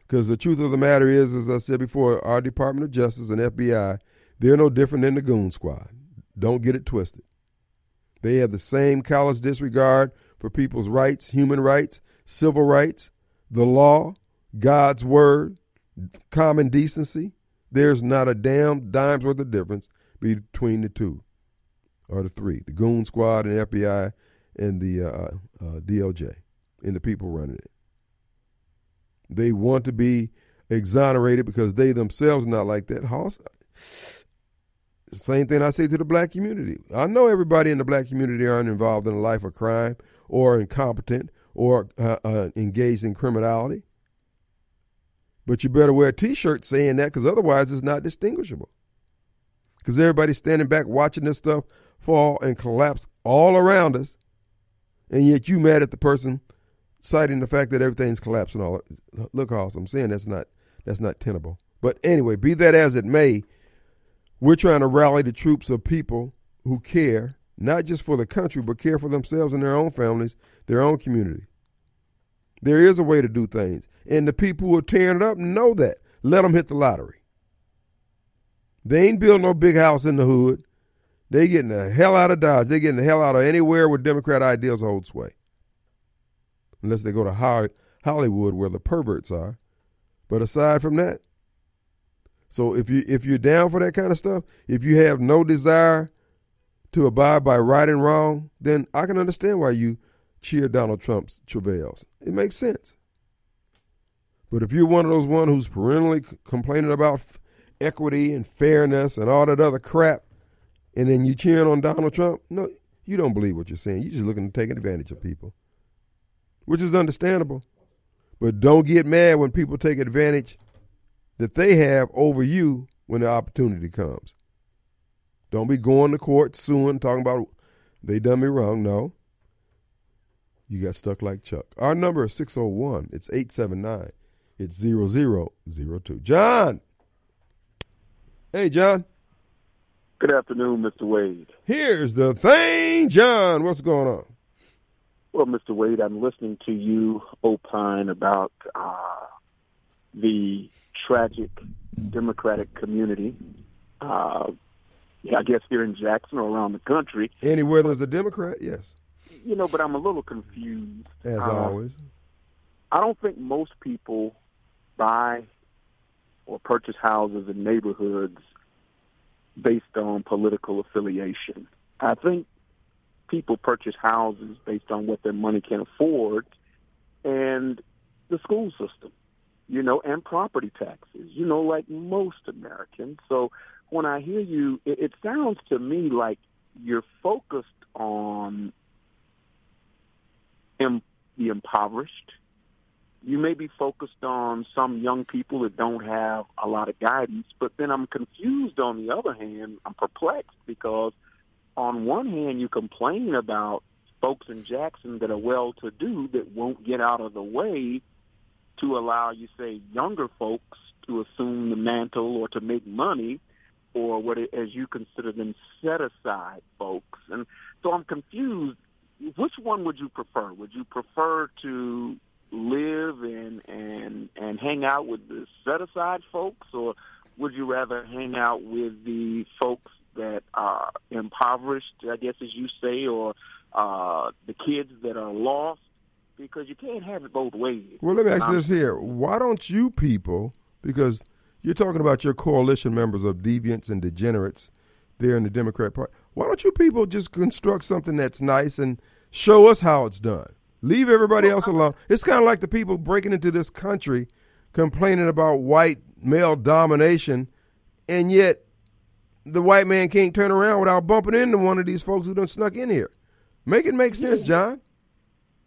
Because the truth of the matter is, as I said before, our Department of Justice and FBI, they're no different than the goon squad. Don't get it twisted. They have the same callous disregard for people's rights, human rights, civil rights, the law, God's word, common decency. There's not a damn dime's worth of difference between the two or the three the goon squad and FBI and the uh, uh, DOJ and the people running it. They want to be exonerated because they themselves are not like that. The same thing I say to the black community. I know everybody in the black community aren't involved in a life of crime or incompetent or uh, uh, engaged in criminality. But you better wear a T-shirt saying that because otherwise it's not distinguishable. Because everybody's standing back watching this stuff fall and collapse all around us, and yet you mad at the person citing the fact that everything's collapsing. All look, I'm saying that's not that's not tenable. But anyway, be that as it may, we're trying to rally the troops of people who care not just for the country, but care for themselves and their own families, their own community. There is a way to do things. And the people who are tearing it up know that. Let them hit the lottery. They ain't building no big house in the hood. They getting the hell out of Dodge. They getting the hell out of anywhere where Democrat ideals hold sway. Unless they go to Hollywood where the perverts are. But aside from that, so if you if you're down for that kind of stuff, if you have no desire to abide by right and wrong, then I can understand why you cheer Donald Trump's travails. It makes sense. But if you're one of those one who's perennially complaining about equity and fairness and all that other crap, and then you cheering on Donald Trump, no, you don't believe what you're saying. You're just looking to take advantage of people, which is understandable. But don't get mad when people take advantage that they have over you when the opportunity comes. Don't be going to court suing, talking about they done me wrong. No. You got stuck like Chuck. Our number is 601. It's 879. It's 0002. John. Hey, John. Good afternoon, Mr. Wade. Here's the thing, John. What's going on? Well, Mr. Wade, I'm listening to you opine about uh, the tragic Democratic community. Uh, I guess here in Jackson or around the country. Anywhere there's a Democrat, yes. You know, but I'm a little confused. As uh, always. I don't think most people buy or purchase houses in neighborhoods based on political affiliation. I think people purchase houses based on what their money can afford and the school system you know, and property taxes, you know, like most Americans. So when I hear you, it, it sounds to me like you're focused on im- the impoverished. You may be focused on some young people that don't have a lot of guidance, but then I'm confused on the other hand. I'm perplexed because on one hand, you complain about folks in Jackson that are well-to-do that won't get out of the way to allow, you say, younger folks to assume the mantle or to make money or what, as you consider them, set aside folks. And so I'm confused. Which one would you prefer? Would you prefer to live and and and hang out with the set aside folks, or would you rather hang out with the folks that are impoverished, I guess as you say, or uh, the kids that are lost? because you can't have it both ways. Well, let me ask you this here: Why don't you people? Because you're talking about your coalition members of deviants and degenerates there in the Democrat Party. Why don't you people just construct something that's nice and show us how it's done? Leave everybody else alone. It's kind of like the people breaking into this country complaining about white male domination, and yet the white man can't turn around without bumping into one of these folks who done snuck in here. Make it make sense, John.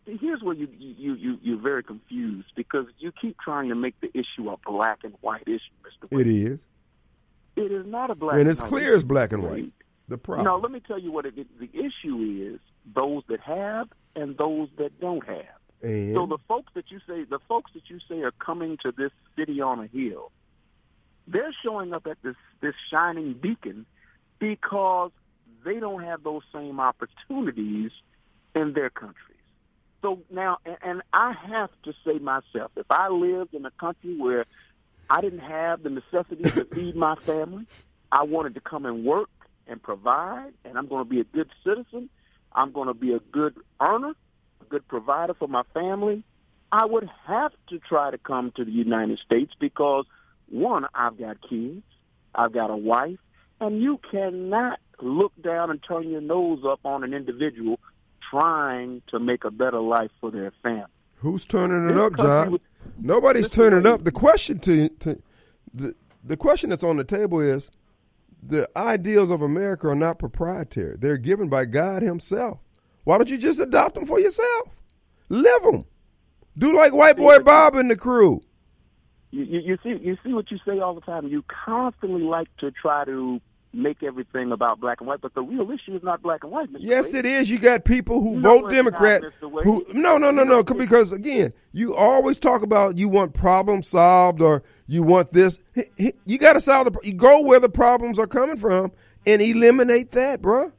Here's where you you you you're very confused because you keep trying to make the issue a black and white issue, Mr. Wade. It is, It is not a black and it's clear as issue, black and white. The problem. No, let me tell you what it, the issue is: those that have and those that don't have. and So the folks that you say, the folks that you say are coming to this city on a hill, they're showing up at this this shining beacon because they don't have those same opportunities in their countries. So now, and, and I have to say myself, if I lived in a country where I didn't have the necessities to feed my family, I wanted to come and work and provide, and I'm going to be a good citizen. I'm going to be a good earner, a good provider for my family. I would have to try to come to the United States because one, I've got kids, I've got a wife, and you cannot look down and turn your nose up on an individual trying to make a better life for their family. Who's turning it This up, John? Nobody's turning it up. The question to, to the the question that's on the table is the ideals of America are not proprietary. They're given by God Himself. Why don't you just adopt them for yourself? Live them. Do like white boy Bob and the crew. You, you, you see, you see what you say all the time. You constantly like to try to make everything about black and white, but the real issue is not black and white. Mr. Yes, Wade. it is. You got people who No, vote Democrat. not, Who no, no, no, no. Because again, you always talk about you want problems solved or you want this. You got to solve the. You go where the problems are coming from and eliminate that, bruh.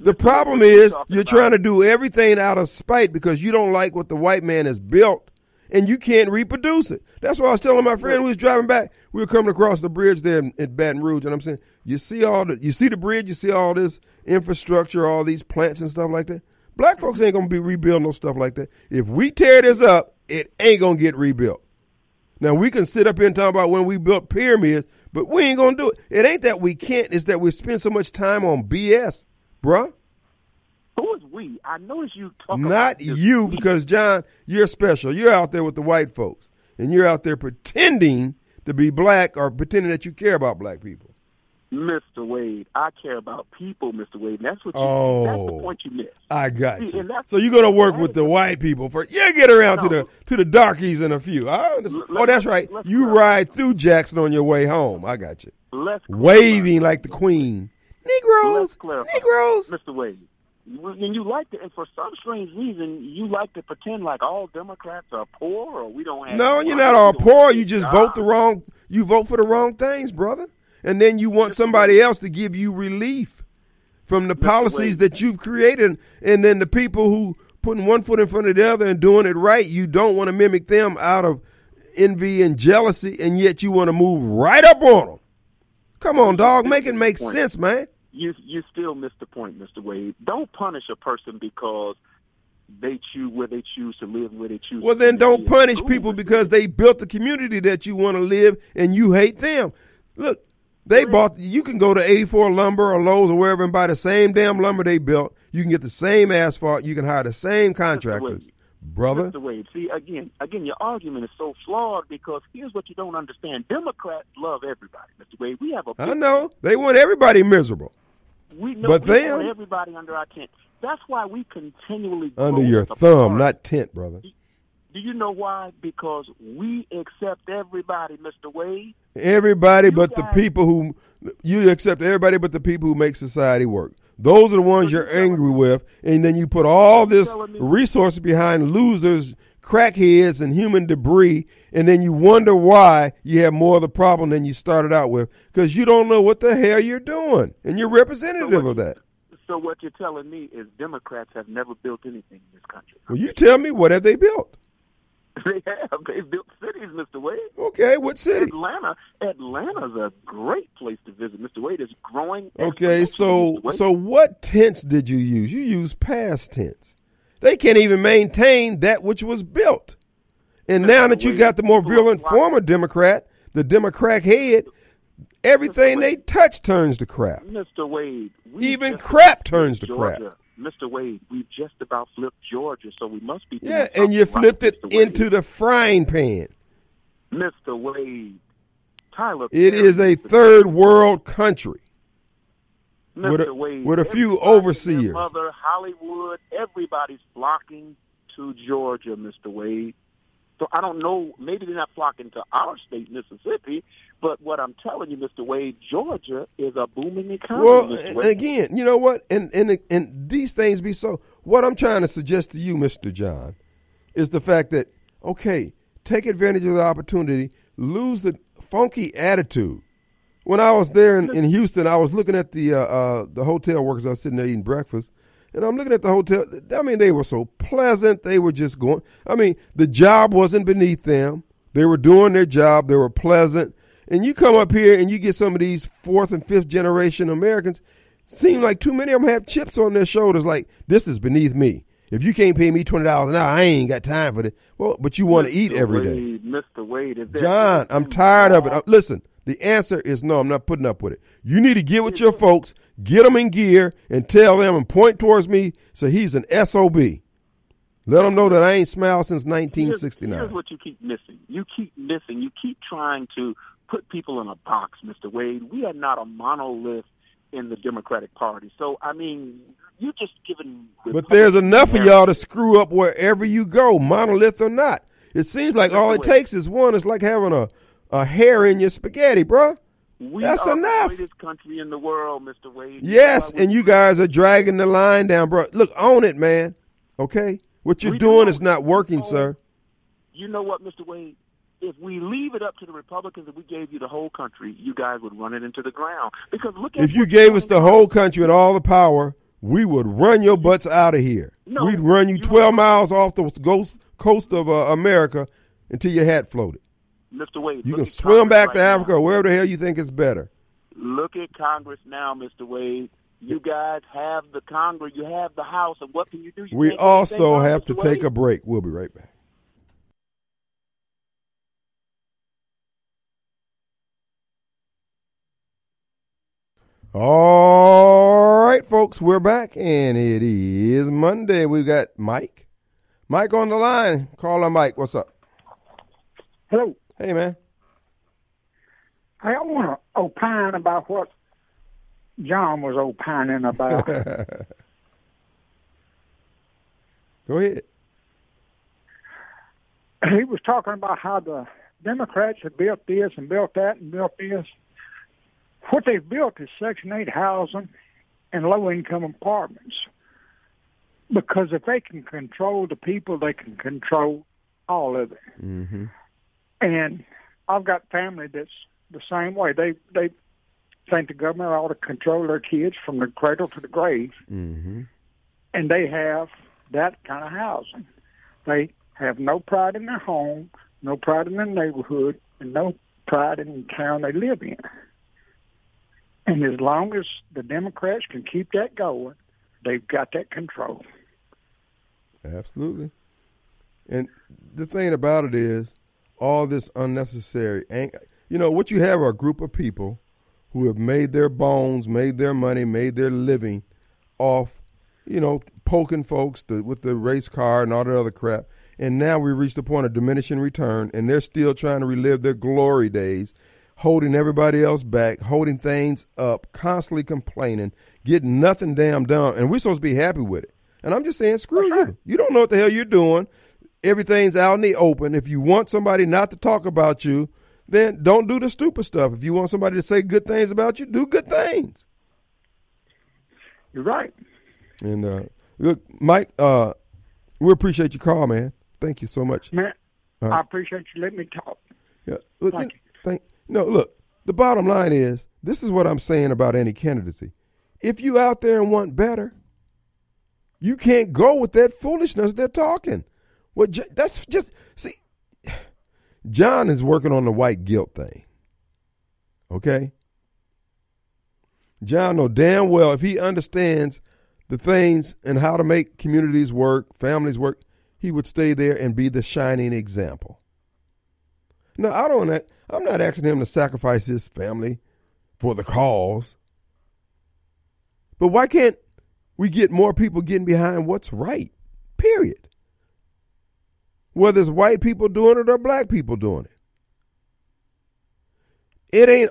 The problem is you're about? trying to do everything out of spite because you don't like what the white man has built and you can't reproduce it. That's why I was telling my friend who was driving back. We were coming across the bridge there in, in Baton Rouge, and I'm saying, you see all the, you see the bridge, you see all this infrastructure, all these plants and stuff like that. Black folks ain't gonna be rebuilding no stuff like that. If we tear this up, it ain't gonna get rebuilt. Now we can sit up here and talk about when we built pyramids, but we ain't gonna do it. It ain't that we can't; it's that we spend so much time on BS, bruh. We? I notice you talk Not you, we. because John, you're special. You're out there with the white folks, and you're out there pretending to be black or pretending that you care about black people. Mr. Wade, I care about people, Mr. Wade. And that's what you. Oh. That's the oh, point you missed. I got See, you. and So you're gonna work with the white people for yeah, get around to the to the darkies in a few. I understand. L- oh, that's right. You ride through Jackson on your way home. I got you. Let's Waving like the queen. Negroes. Negroes. Mr. Wade. And you like to, and for some strange reason, you like to pretend like all Democrats are poor or we don't have. No, you're not all poor. You just vote the wrong. You vote for the wrong things, brother. And then you want somebody else to give you relief from the policies that you've created. And then the people who putting one foot in front of the other and doing it right, you don't want to mimic them out of envy and jealousy, and yet you want to move right up on them. Come on, dog, make it make sense, man. You you still missed the point, Mr. Wade. Don't punish a person because they choose where they choose to live, where they choose. Well, then don't punish people because they built the community that you want to live and you hate them. Look, they bought, you can go to 84 Lumber or Lowe's or wherever and buy the same damn lumber they built. You can get the same asphalt. You can hire the same contractors. Wade. Brother, Mr. Wade, see again, again, your argument is so flawed because here's what you don't understand: Democrats love everybody, Mr. Wade. We have a I know. They want everybody miserable. We know But we want everybody under our tent. That's why we continually Under your thumb, not tent, brother. Do you know why? Because we accept everybody, Mr. Wade. Everybody You but the people who, you accept everybody but the people who make society work. Those are the ones you're angry me- with, and then you put all this resources behind losers, crackheads, and human debris, and then you wonder why you have more of the problem than you started out with because you don't know what the hell you're doing, and you're representative what of that. So what you're telling me is Democrats have never built anything in this country. Well, you tell me what have they built? They have. They've built cities, Mr. Wade. Okay, what city? Atlanta, Atlanta's a great place to visit, Mr. Wade. It's growing. Okay, so so what tense did you use? You used past tense. They can't even maintain that which was built. And now that you got the more virulent former Democrat, the Democrat head, everything they touch turns to crap. Mr. Wade, Even crap turns to crap. Mr. Wade, we just about flipped Georgia, so we must be. Yeah, and you flipped right, it into the frying pan. Mr. Wade, Tyler. It Perry, is a third world country. Mr. with a- with a few everybody and their overseers. Mother, Hollywood, everybody's flocking to Georgia, Mr. Wade. So I don't know. Maybe they're not flocking to our state, Mississippi. But what I'm telling you, Mr. Wade, Georgia is a booming economy. Well, Mr. again, you know what? And and and these things be so. What I'm trying to suggest to you, Mister John, is the fact that okay, take advantage of the opportunity, lose the funky attitude. When I was there in, in Houston, I was looking at the uh, uh, the hotel workers. I was sitting there eating breakfast, and I'm looking at the hotel. I mean, they were so pleasant. They were just going. I mean, the job wasn't beneath them. They were doing their job. They were pleasant. And you come up here and you get some of these fourth and fifth generation Americans. Seem like too many of them have chips on their shoulders. Like this is beneath me. If you can't pay me twenty dollars an hour, I ain't got time for this. Well, but you want to eat every day. Mr. Wade, John, I'm tired of it. wrong- Uh, Listen, the answer is no. I'm not putting up with it. You need to get with your folks, get them in gear, and tell them and point towards me. So he's an sob. Let them know that I ain't smiled since 1969. here's what you keep missing. You keep missing. You keep trying to put people in a box, Mr. Wade. We are not a monolith in the Democratic Party. So, I mean, you're just giving. But there's enough of y'all to screw up wherever you go, monolith or not. It seems like all it takes is one. It's like having a, a hair in your spaghetti, bruh. We That's are enough. the greatest country in the world, Mr. Wade. Yes, and you guys are dragging the line down, bro. Look, own it, man. Okay? What you're We doing is not working, own sir. You know what, Mr. Wade? If we leave it up to the Republicans and we gave you the whole country, you guys would run it into the ground. Because look If you gave us the whole country and all the power, we would run your butts out of here. No, We'd run you you 12 know- miles off the ghost, coast of uh, America until your hat floated. Mr. Wade, You look can swim Congress back right to now. Africa or wherever the hell you think is better. Look at Congress now, Mr. Wade. You guys have the Congress, you have the House, and what can you do? You We can't do anything also about have to Mr. take a break. We'll be right back. All right, folks, we're back, and it is Monday. We've got Mike. Mike on the line. Call on Mike. What's up? Hello. Hey, man. I want to opine about what John was opining about. Go ahead. he was talking about how the Democrats have built this and built that and built this. What they've built is Section 8 housing and low-income apartments. Because if they can control the people, they can control all of it. Mm-hmm. And I've got family that's the same way. They they think the government ought to control their kids from the cradle to the grave, Mm-hmm. and they have that kind of housing. They have no pride in their home, no pride in their neighborhood, and no pride in the town they live in. And as long as the Democrats can keep that going, they've got that control. Absolutely. And the thing about it is, all this unnecessary, you know, what you have are a group of people who have made their bones, made their money, made their living off, you know, poking folks to, with the race car and all that other crap. And now we reached the point of diminishing return, and they're still trying to relive their glory days, holding everybody else back, holding things up, constantly complaining, getting nothing damn done. And we're supposed to be happy with it. And I'm just saying, screw you. You don't know what the hell you're doing. Everything's out in the open. If you want somebody not to talk about you, then don't do the stupid stuff. If you want somebody to say good things about you, do good things. You're right. And uh, look, Mike, uh, we appreciate your call, man. Thank you so much. Man, Uh, I appreciate you letting me talk. Yeah. Look, Thank you. Thank, no, look, the bottom line is this is what I'm saying about any candidacy. If you out there and want better, you can't go with that foolishness they're talking. J- that's just see John is working on the white guilt thing. Okay? John know damn well if he understands the things and how to make communities work, families work, he would stay there and be the shining example. No, I don't. I'm not asking him to sacrifice his family for the cause. But why can't we get more people getting behind what's right? Period. Whether it's white people doing it or black people doing it. It ain't.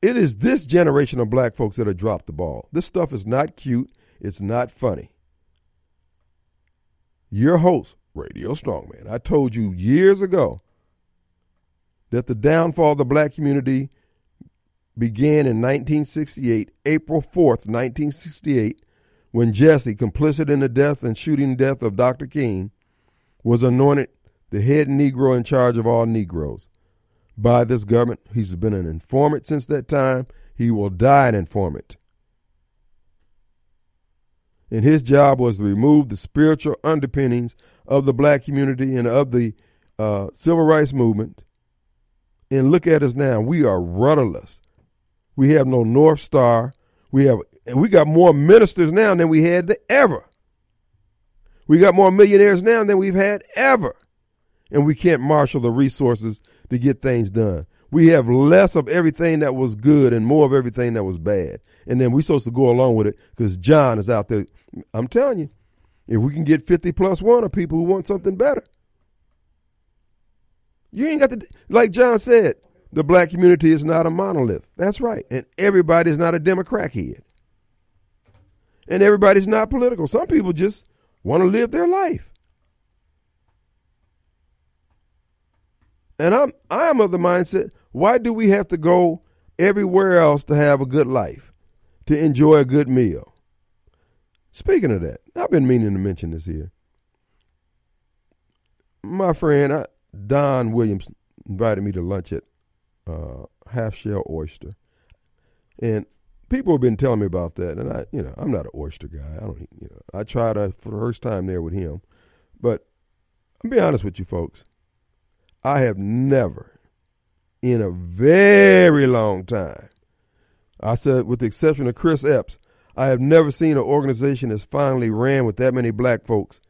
It is this generation of black folks that have dropped the ball. This stuff is not cute. It's not funny. Your host, Radio Strongman, I told you years ago that the downfall of the black community began in 1968, April 4th, 1968, when Jesse, complicit in the death and shooting death of Dr. King, was anointed the head Negro in charge of all Negroes by this government. He's been an informant since that time. He will die an informant. And his job was to remove the spiritual underpinnings of the black community and of the uh, civil rights movement. And look at us now. We are rudderless. We have no North Star. We have and we got more ministers now than we had ever. We got more millionaires now than we've had ever. And we can't marshal the resources to get things done. We have less of everything that was good and more of everything that was bad. And then we're supposed to go along with it because John is out there. I'm telling you, if we can get 50 plus one of people who want something better, you ain't got to, like John said, the black community is not a monolith. That's right. And everybody is not a Democrat head. And everybody's not political. Some people just want to live their life. And I'm I'm of the mindset, why do we have to go everywhere else to have a good life, to enjoy a good meal? Speaking of that, I've been meaning to mention this here. My friend uh, Don Williams invited me to lunch at uh, Half Shell Oyster, and people have been telling me about that, and I, you know, I'm not an oyster guy. I don't, you know, I tried a, for the first time there with him, but I'll be honest with you, folks. I have never, in a very long time, I said, with the exception of Chris Epps, I have never seen an organization that's finally ran with that many black folks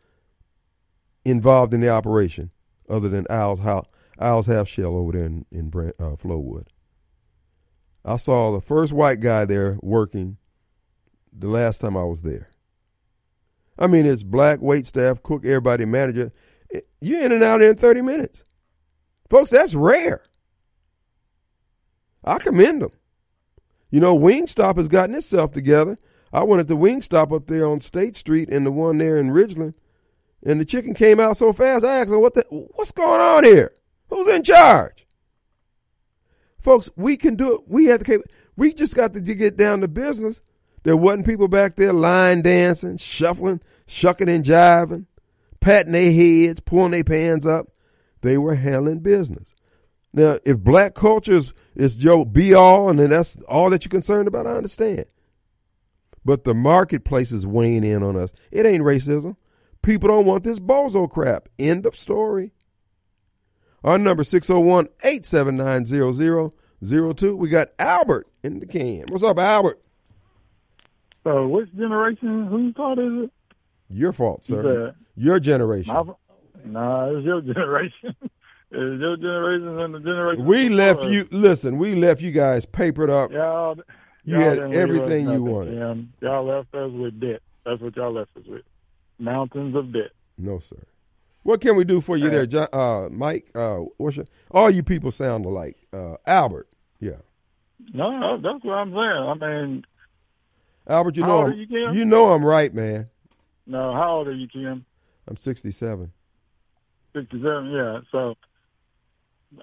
involved in the operation, other than Al's house, Al's half shell over there in, in uh, Flowood. I saw the first white guy there working the last time I was there. I mean, it's black wait staff, cook, everybody, manager. You're in and out in 30 minutes. Folks, that's rare. I commend them. You know, Wingstop has gotten itself together. I went at the Wingstop up there on State Street and the one there in Ridgeland, and the chicken came out so fast. I asked them, "What the? What's going on here? Who's in charge?" Folks, we can do it. We have to. We just got to get down to business. There wasn't people back there line dancing, shuffling, shucking and jiving, patting their heads, pulling their pants up. They were handling business. Now, if black culture is, is your be all and then that's all that you're concerned about, I understand. But the marketplace is weighing in on us. It ain't racism. People don't want this bozo crap. End of story. Our number 601 879 0002. We got Albert in the can. What's up, Albert? So, which generation? Whose fault is it? Your fault, sir. Your generation. My, nah, it's your generation. it's your generation and the generation. We left you. Listen, we left you guys papered up. Y'all, you y'all had everything you wanted. Y'all left us with debt. That's what y'all left us with. Mountains of debt. No, sir. What can we do for you there, John, uh, Mike? Uh, what's your, all you people sound alike. Uh, Albert, yeah. No, no, that's what I'm saying. I mean, Albert, you How know, old I'm, are you, you know I'm right, man. no. How old are you, Kim? I'm 67. Sixty-seven. Yeah. So,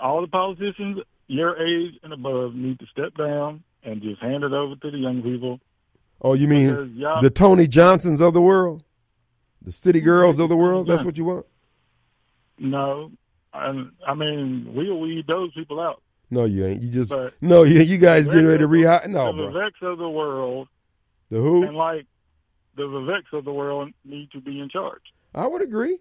all the politicians your age and above need to step down and just hand it over to the young people. Oh, you mean the Tony Johnsons of the world, the city girls of the world? That's what you want? No, I, I mean we'll weed those people out. No, you ain't. You just But- no. You you guys getting ready to rehire? No, the. Viveks of the world The who? and like the Viveks of the world need to be in charge. I would agree.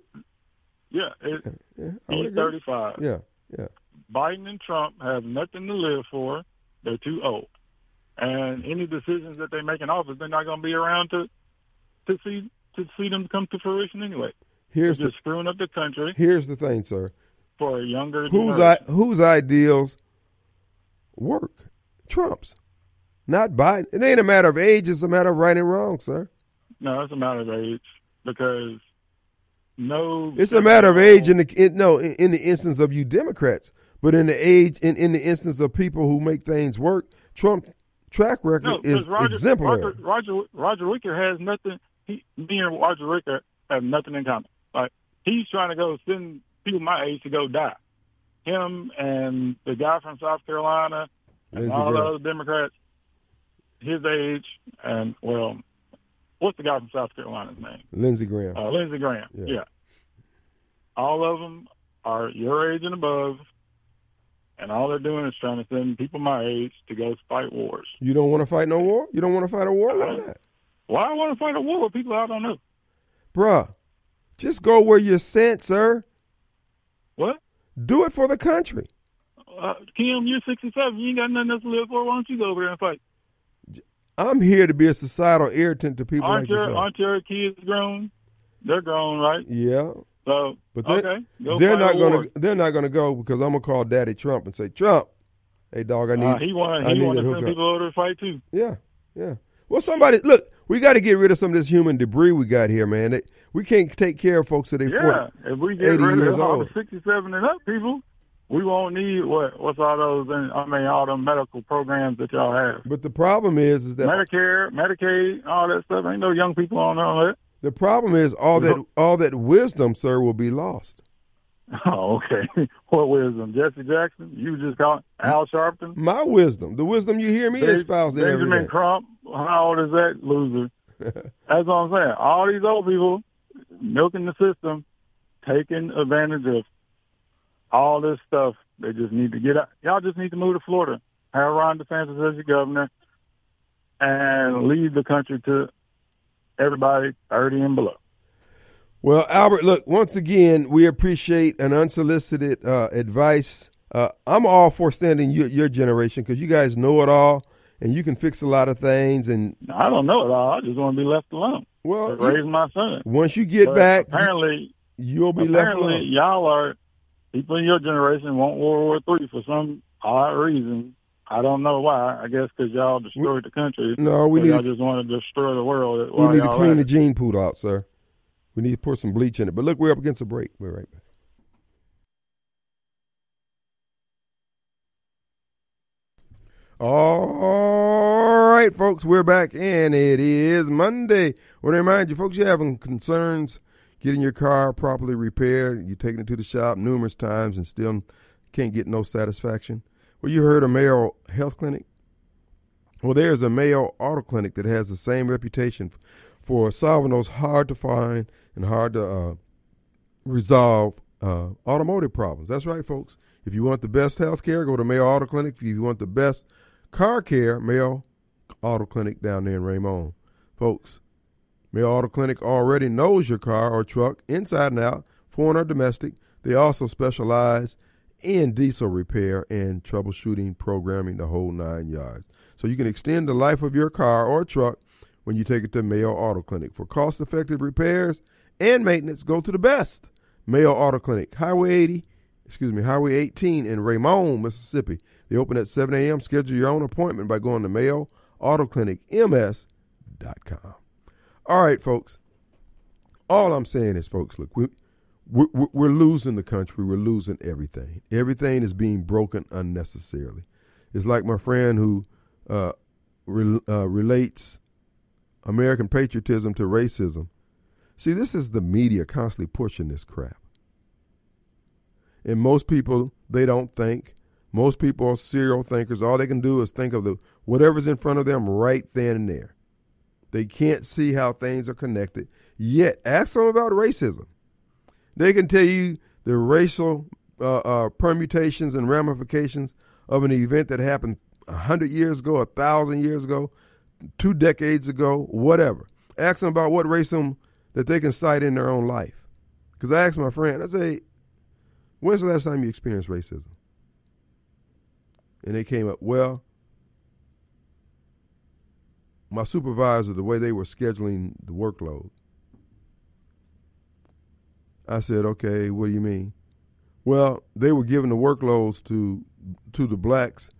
Yeah, it, Yeah, I would he's agree. 35. Yeah, yeah. Biden and Trump have nothing to live for. They're too old, and any decisions that they make in office, they're not going to be around to to see to see them come to fruition anyway. Here's the screwing up the country here's the thing, sir. for a younger Whose. I, whose ideals work? Trump's, not Biden. It ain't a matter of age. It's a matter of right and wrong, sir. No, it's a matter of age because no. It's a matter of age in the in, no in, in the instance of you Democrats. But in the age, in, in the instance of people who make things work, Trump track record No, is Roger, exemplary. Roger, Roger Roger Wicker has nothing. He, me and Roger Wicker have nothing in common. He's trying to go send people my age to go die. Him and the guy from South Carolina and Lindsey all the Graham. other Democrats, his age, and well, what's the guy from South Carolina's name? Lindsey Graham. Uh, Lindsey Graham. Yeah. Yeah. All of them are your age and above, and all they're doing is trying to send people my age to go fight wars. you don't want to fight no war? You don't want to fight a war? Why not? Why I want to fight a war with people I don't know? Bruh, just go where you're sent, sir. What? Do it for the country. Uh, Kim, you're 67. You ain't got nothing else to live for. Why don't you go over there and fight? I'm here to be a societal irritant to people aren't like your yourself. aren't your kids grown? They're grown, right? yeah, So but they, okay, go they're not gonna they're not gonna go because I'm gonna call Daddy Trump and say, Trump, hey dog, I need Uh, he want I he need to to send people over to fight too. Yeah, yeah. Well, somebody look. We got to get rid of some of this human debris we got here, man. We can't take care of folks that they Yeah, 40. if we get 80 rid of all old. the 67 and up people, we won't need what what's all those? I mean, all the medical programs that y'all have. But the problem is, is that Medicare, Medicaid, all that stuff. Ain't no young people on all that. the problem is all that all that wisdom, sir, will be lost. Oh, okay. what wisdom? Jesse Jackson? You just call Al Sharpton? My wisdom, the wisdom you hear me espousing Benjamin day. Crump? How old is that loser? That's what I'm saying. All these old people milking the system, taking advantage of all this stuff. They just need to get out. Y'all just need to move to Florida. Have Ron DeSantis as your governor and leave the country to everybody 30 and below. Well, Albert, look, once again, we appreciate an unsolicited uh, advice. Uh, I'm all for standing your, your generation because you guys know it all and you can fix a lot of things. And, I don't know at all. I just want to be left alone. well, to raise my son. once you get But back, apparently, you'll be left apparently alone. y'all are people in your generation want World War Three for some odd reason. I don't know why. I guess because y'all destroyed the country. No, we need y'all just want to destroy the world. We need to clean the gene pool out, sir. We need to pour some bleach in it. But look, we're up against a break. We're right back. All right, folks, we're back, and it is Monday. I want to remind you, folks, you're having concerns getting your car properly repaired. You're taking it to the shop numerous times and still can't get no satisfaction. Well, you heard of Mayo Health Clinic? Well, there's a Mayo Auto Clinic that has the same reputation for solving those hard to find and hard to uh, resolve uh, automotive problems. That's right, folks. If you want the best health care, go to Mayo Auto Clinic. If you want the best car care, Mayo Auto Clinic down there in Raymond. Folks, Mayo Auto Clinic already knows your car or truck inside and out, foreign or domestic. They also specialize in diesel repair and troubleshooting, programming, the whole nine yards. So you can extend the life of your car or truck when you take it to Mayo Auto Clinic. For cost effective repairs and maintenance, go to the best Mayo Auto Clinic, Highway 80, excuse me, Highway 18 in Raymond, Mississippi. They open at 7 a.m. Schedule your own appointment by going to Mayo Auto Clinic MS.com. All right, folks. All I'm saying is, folks, look, we, we're, we're losing the country. We're losing everything. Everything is being broken unnecessarily. It's like my friend who uh, re, uh, relates American patriotism to racism. See, this is the media constantly pushing this crap. And most people, they don't think. Most people are serial thinkers. All they can do is think of the whatever's in front of them right then and there. They can't see how things are connected. Yet, ask them about racism. They can tell you the racial uh, uh, permutations and ramifications of an event that happened a hundred years ago, a thousand years ago, two decades ago, whatever. Ask them about what racism that they can cite in their own life. Because I asked my friend, I say, when's the last time you experienced racism? And they came up, well, my supervisor, the way they were scheduling the workload. I said, okay, what do you mean? Well, they were giving the workloads to to the blacks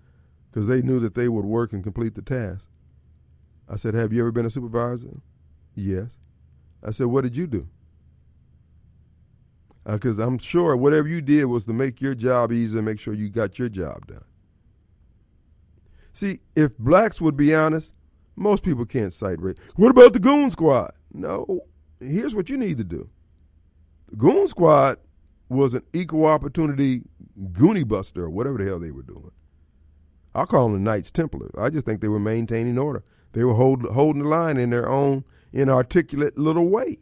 because they knew that they would work and complete the task. I said, have you ever been a supervisor? Yes. I said, what did you do? because uh, I'm sure whatever you did was to make your job easier, make sure you got your job done. See, if blacks would be honest, most people can't cite race. What about the Goon Squad? No, here's what you need to do. The Goon Squad was an equal opportunity goonie buster or whatever the hell they were doing. I call them the Knights Templars. I just think they were maintaining order. They were hold, holding the line in their own inarticulate little way.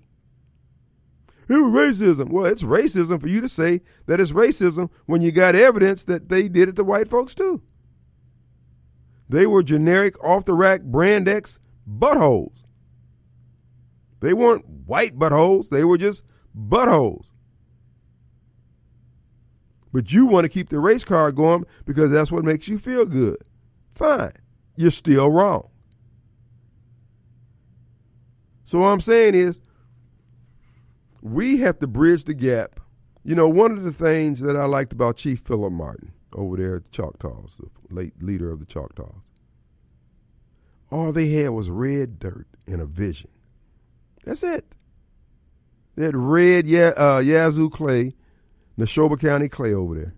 It was racism. Well, it's racism for you to say that it's racism when you got evidence that they did it to white folks too. They were generic, off the rack, brand X buttholes. They weren't white buttholes, they were just buttholes. But you want to keep the race car going because that's what makes you feel good. Fine. You're still wrong. So what I'm saying is we have to bridge the gap. You know, one of the things that I liked about Chief Phillip Martin over there at the Choctaws, the late leader of the Choctaws, all they had was red dirt and a vision. That's it. Had red uh, Yazoo clay Neshoba County clay over there.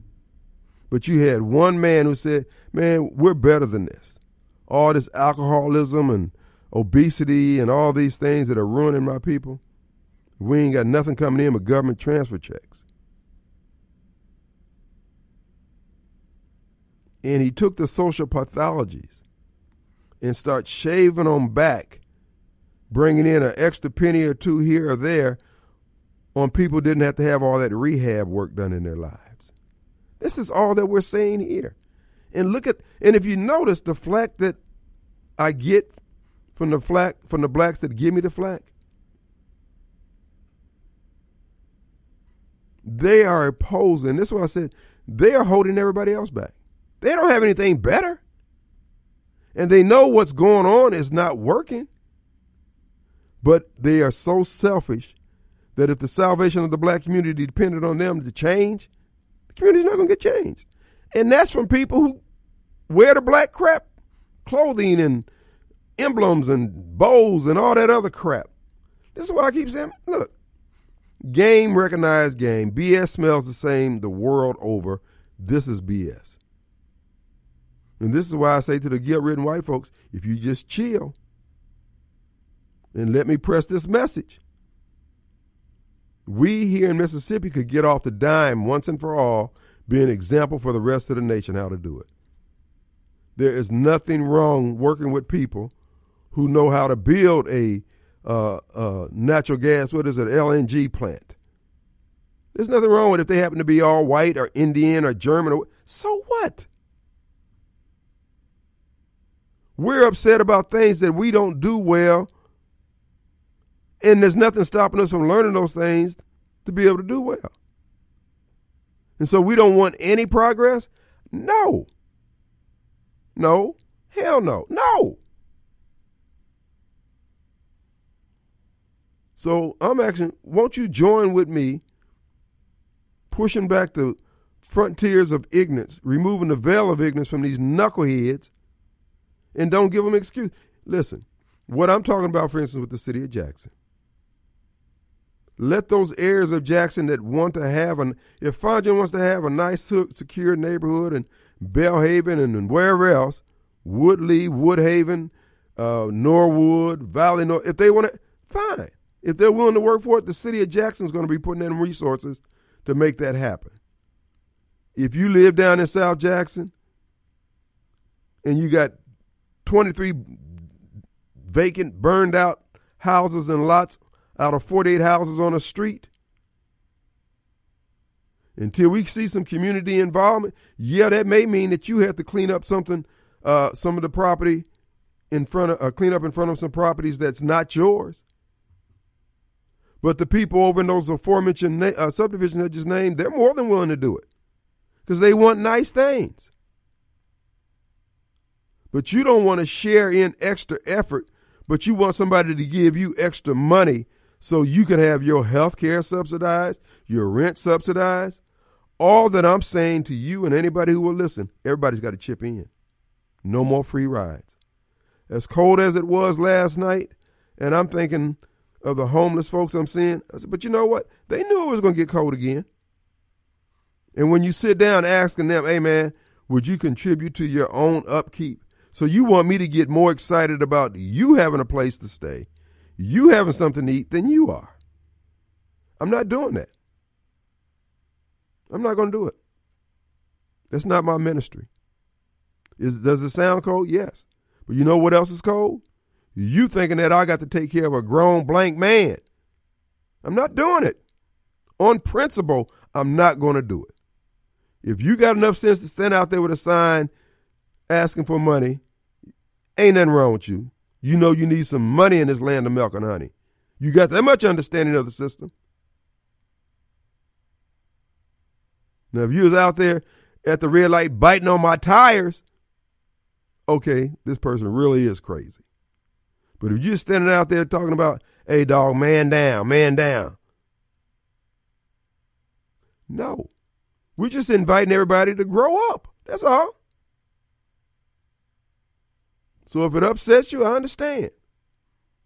But you had one man who said, man, we're better than this. All this alcoholism and obesity and all these things that are ruining my people. We ain't got nothing coming in but government transfer checks. And he took the social pathologies and start shaving them back, bringing in an extra penny or two here or there on people didn't have to have all that rehab work done in their lives. This is all that we're saying here. And look at and if you notice the flack that I get from the flack from the blacks that give me the flack, they are opposing. This is what I said. They are holding everybody else back. They don't have anything better. And they know what's going on is not working. But they are so selfish that if the salvation of the black community depended on them to change, the community's not going to get changed. And that's from people who wear the black crap clothing and emblems and bows and all that other crap. This is why I keep saying, look, game recognized game. BS smells the same the world over. This is BS. And this is why I say to the guilt ridden white folks if you just chill and let me press this message, we here in Mississippi could get off the dime once and for all, be an example for the rest of the nation how to do it. There is nothing wrong working with people who know how to build a uh, uh, natural gas, what is it, LNG plant. There's nothing wrong with it if they happen to be all white or Indian or German. Or, so what? We're upset about things that we don't do well and there's nothing stopping us from learning those things to be able to do well. And so we don't want any progress? No. No. Hell no. No. So I'm asking, won't you join with me pushing back the frontiers of ignorance, removing the veil of ignorance from these knuckleheads, and don't give them excuse. Listen, what I'm talking about, for instance, with the city of Jackson, let those heirs of Jackson that want to have an if Fanjan wants to have a nice, secure neighborhood in Belhaven and, and wherever else, Woodley, Woodhaven, uh, Norwood, Valley, North, if they want to, fine. If they're willing to work for it, the city of Jackson is going to be putting in resources to make that happen. If you live down in South Jackson and you got 23 vacant, burned out houses and lots out of 48 houses on a street? Until we see some community involvement, yeah, that may mean that you have to clean up something, uh, some of the property in front of, uh, clean up in front of some properties that's not yours. But the people over in those aforementioned na- uh, subdivisions I just named, they're more than willing to do it because they want nice things. But you don't want to share in extra effort, but you want somebody to give you extra money so you can have your health care subsidized, your rent subsidized. All that I'm saying to you and anybody who will listen, everybody's got to chip in. No more free rides. As cold as it was last night, and I'm thinking of the homeless folks I'm seeing. I said, but you know what? They knew it was going to get cold again. And when you sit down asking them, hey man, would you contribute to your own upkeep? So you want me to get more excited about you having a place to stay, you having something to eat than you are. I'm not doing that. I'm not going to do it. That's not my ministry. Is, does it sound cold? Yes. But you know what else is cold? You thinking that I got to take care of a grown blank man. I'm not doing it. On principle, I'm not going to do it. If you got enough sense to stand out there with a sign asking for money, ain't nothing wrong with you. You know you need some money in this land of milk and honey. You got that much understanding of the system. Now, if you was out there at the red light biting on my tires, okay, this person really is crazy. But if you're standing out there talking about, hey, dog, man down, man down. No. We're just inviting everybody to grow up. That's all. So if it upsets you, I understand.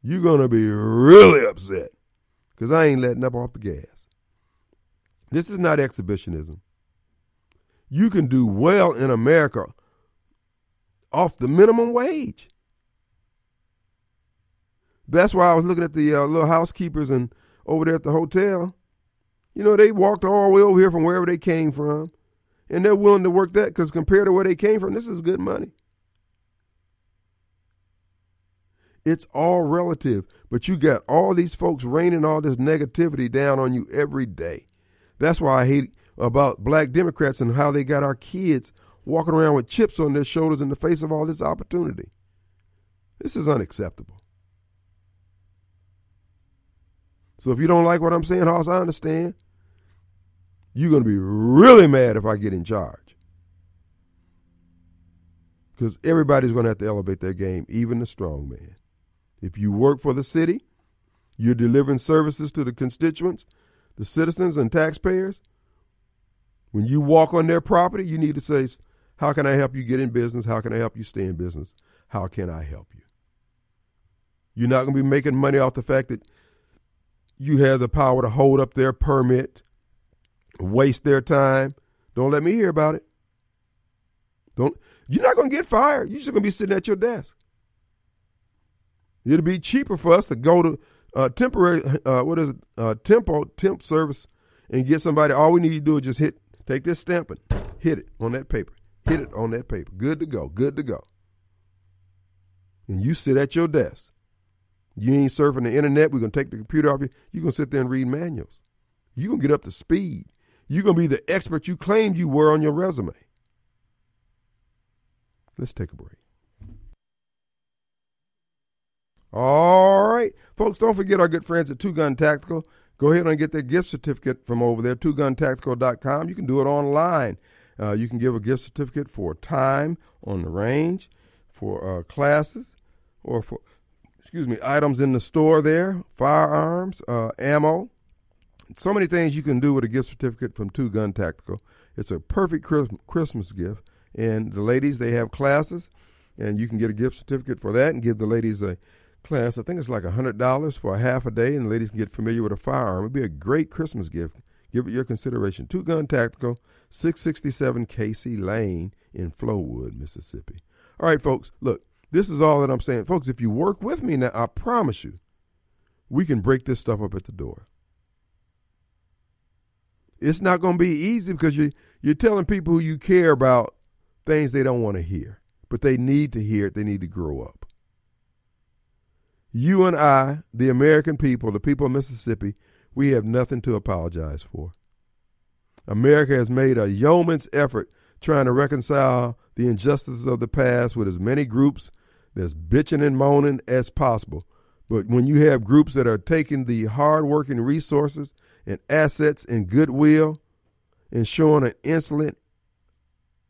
You're going to be really upset because I ain't letting up off the gas. This is not exhibitionism. You can do well in America off the minimum wage. That's why I was looking at the uh, little housekeepers and over there at the hotel. You know, they walked all the way over here from wherever they came from, and they're willing to work that because compared to where they came from, this is good money. It's all relative, but you got all these folks raining all this negativity down on you every day. That's why I hate about black Democrats and how they got our kids walking around with chips on their shoulders in the face of all this opportunity. This is unacceptable. So if you don't like what I'm saying, Hoss, I understand. You're going to be really mad if I get in charge. Because everybody's going to have to elevate their game, even the strong man. If you work for the city, you're delivering services to the constituents, the citizens, and taxpayers. When you walk on their property, you need to say, How can I help you get in business? How can I help you stay in business? How can I help you? You're not going to be making money off the fact that you have the power to hold up their permit, waste their time. Don't let me hear about it. Don't you're not gonna get fired. You're just gonna be sitting at your desk. It'll be cheaper for us to go to uh, temporary uh, what is it uh, tempo temp service and get somebody. All we need to do is just hit take this stamp and hit it on that paper. Hit it on that paper. Good to go. Good to go. And you sit at your desk. You ain't surfing the internet. We're going to take the computer off you. You're going to sit there and read manuals. You're going to get up to speed. You're going to be the expert you claimed you were on your resume. Let's take a break. All right. Folks, don't forget our good friends at Two Gun Tactical. Go ahead and get their gift certificate from over there, twoguntactical.com. You can do it online. Uh, you can give a gift certificate for time on the range, for uh, classes, or for excuse me, items in the store there, firearms, uh, ammo. So many things you can do with a gift certificate from Two Gun Tactical. It's a perfect Christmas gift. And the ladies, they have classes, and you can get a gift certificate for that and give the ladies a class. I think it's like $100 for a half a day, and the ladies can get familiar with a firearm. It'd be a great Christmas gift. Give it your consideration. Two Gun Tactical, 667 Casey Lane in Flowood, Mississippi. All right, folks, look, this is all that I'm saying. Folks, if you work with me now, I promise you, we can break this stuff up at the door. It's not going to be easy because you you're telling people who you care about things they don't want to hear, but they need to hear it. They need to grow up. You and I, the American people, the people of Mississippi, we have nothing to apologize for. America has made a yeoman's effort trying to reconcile the injustices of the past with as many groups that's bitching and moaning as possible. But when you have groups that are taking the hardworking resources and assets and goodwill and showing an insolent,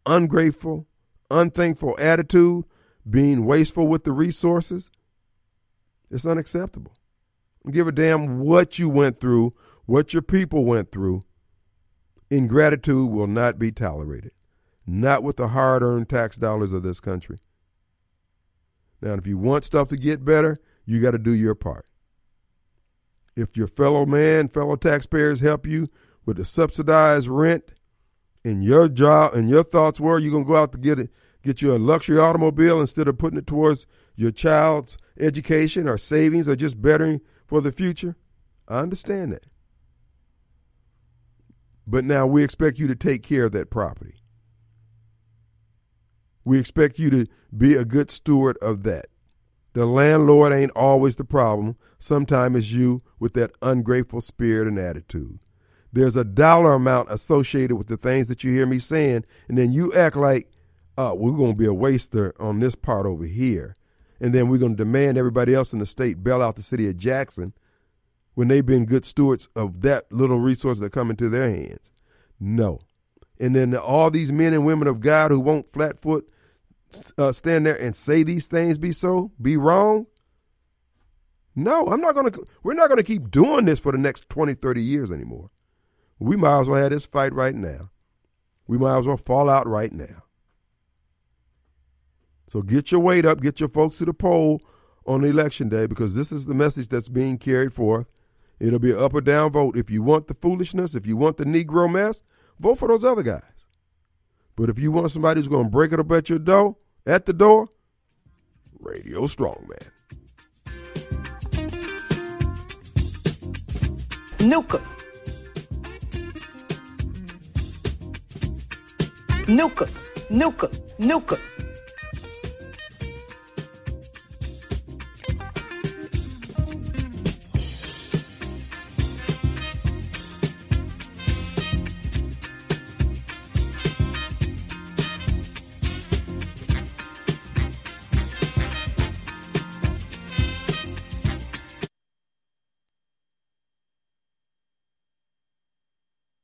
ungrateful, unthankful attitude, being wasteful with the resources, it's unacceptable. Give a damn what you went through, what your people went through. Ingratitude will not be tolerated, not with the hard earned tax dollars of this country. Now, if you want stuff to get better, you got to do your part. If your fellow man, fellow taxpayers help you with the subsidized rent, and your job and your thoughts were you're gonna go out to get it, get you a luxury automobile instead of putting it towards your child's education or savings or just bettering for the future, I understand that. But now we expect you to take care of that property. We expect you to be a good steward of that. The landlord ain't always the problem. Sometimes it's you with that ungrateful spirit and attitude. There's a dollar amount associated with the things that you hear me saying, and then you act like, oh, we're going to be a waster on this part over here. And then we're going to demand everybody else in the state bail out the city of Jackson when they've been good stewards of that little resource that come into their hands. No. And then all these men and women of God who won't flat foot uh, stand there and say these things be so, be wrong. No, I'm not going to, we're not going to keep doing this for the next 20, 30 years anymore. We might as well have this fight right now. We might as well fall out right now. So get your weight up, get your folks to the poll on election day because this is the message that's being carried forth. It'll be an up or down vote. If you want the foolishness, if you want the Negro mess, vote for those other guys. But if you want somebody who's going to break it up at your door, at the door, Radio Strongman. Nuka. Nuka. Nuka. Nuka.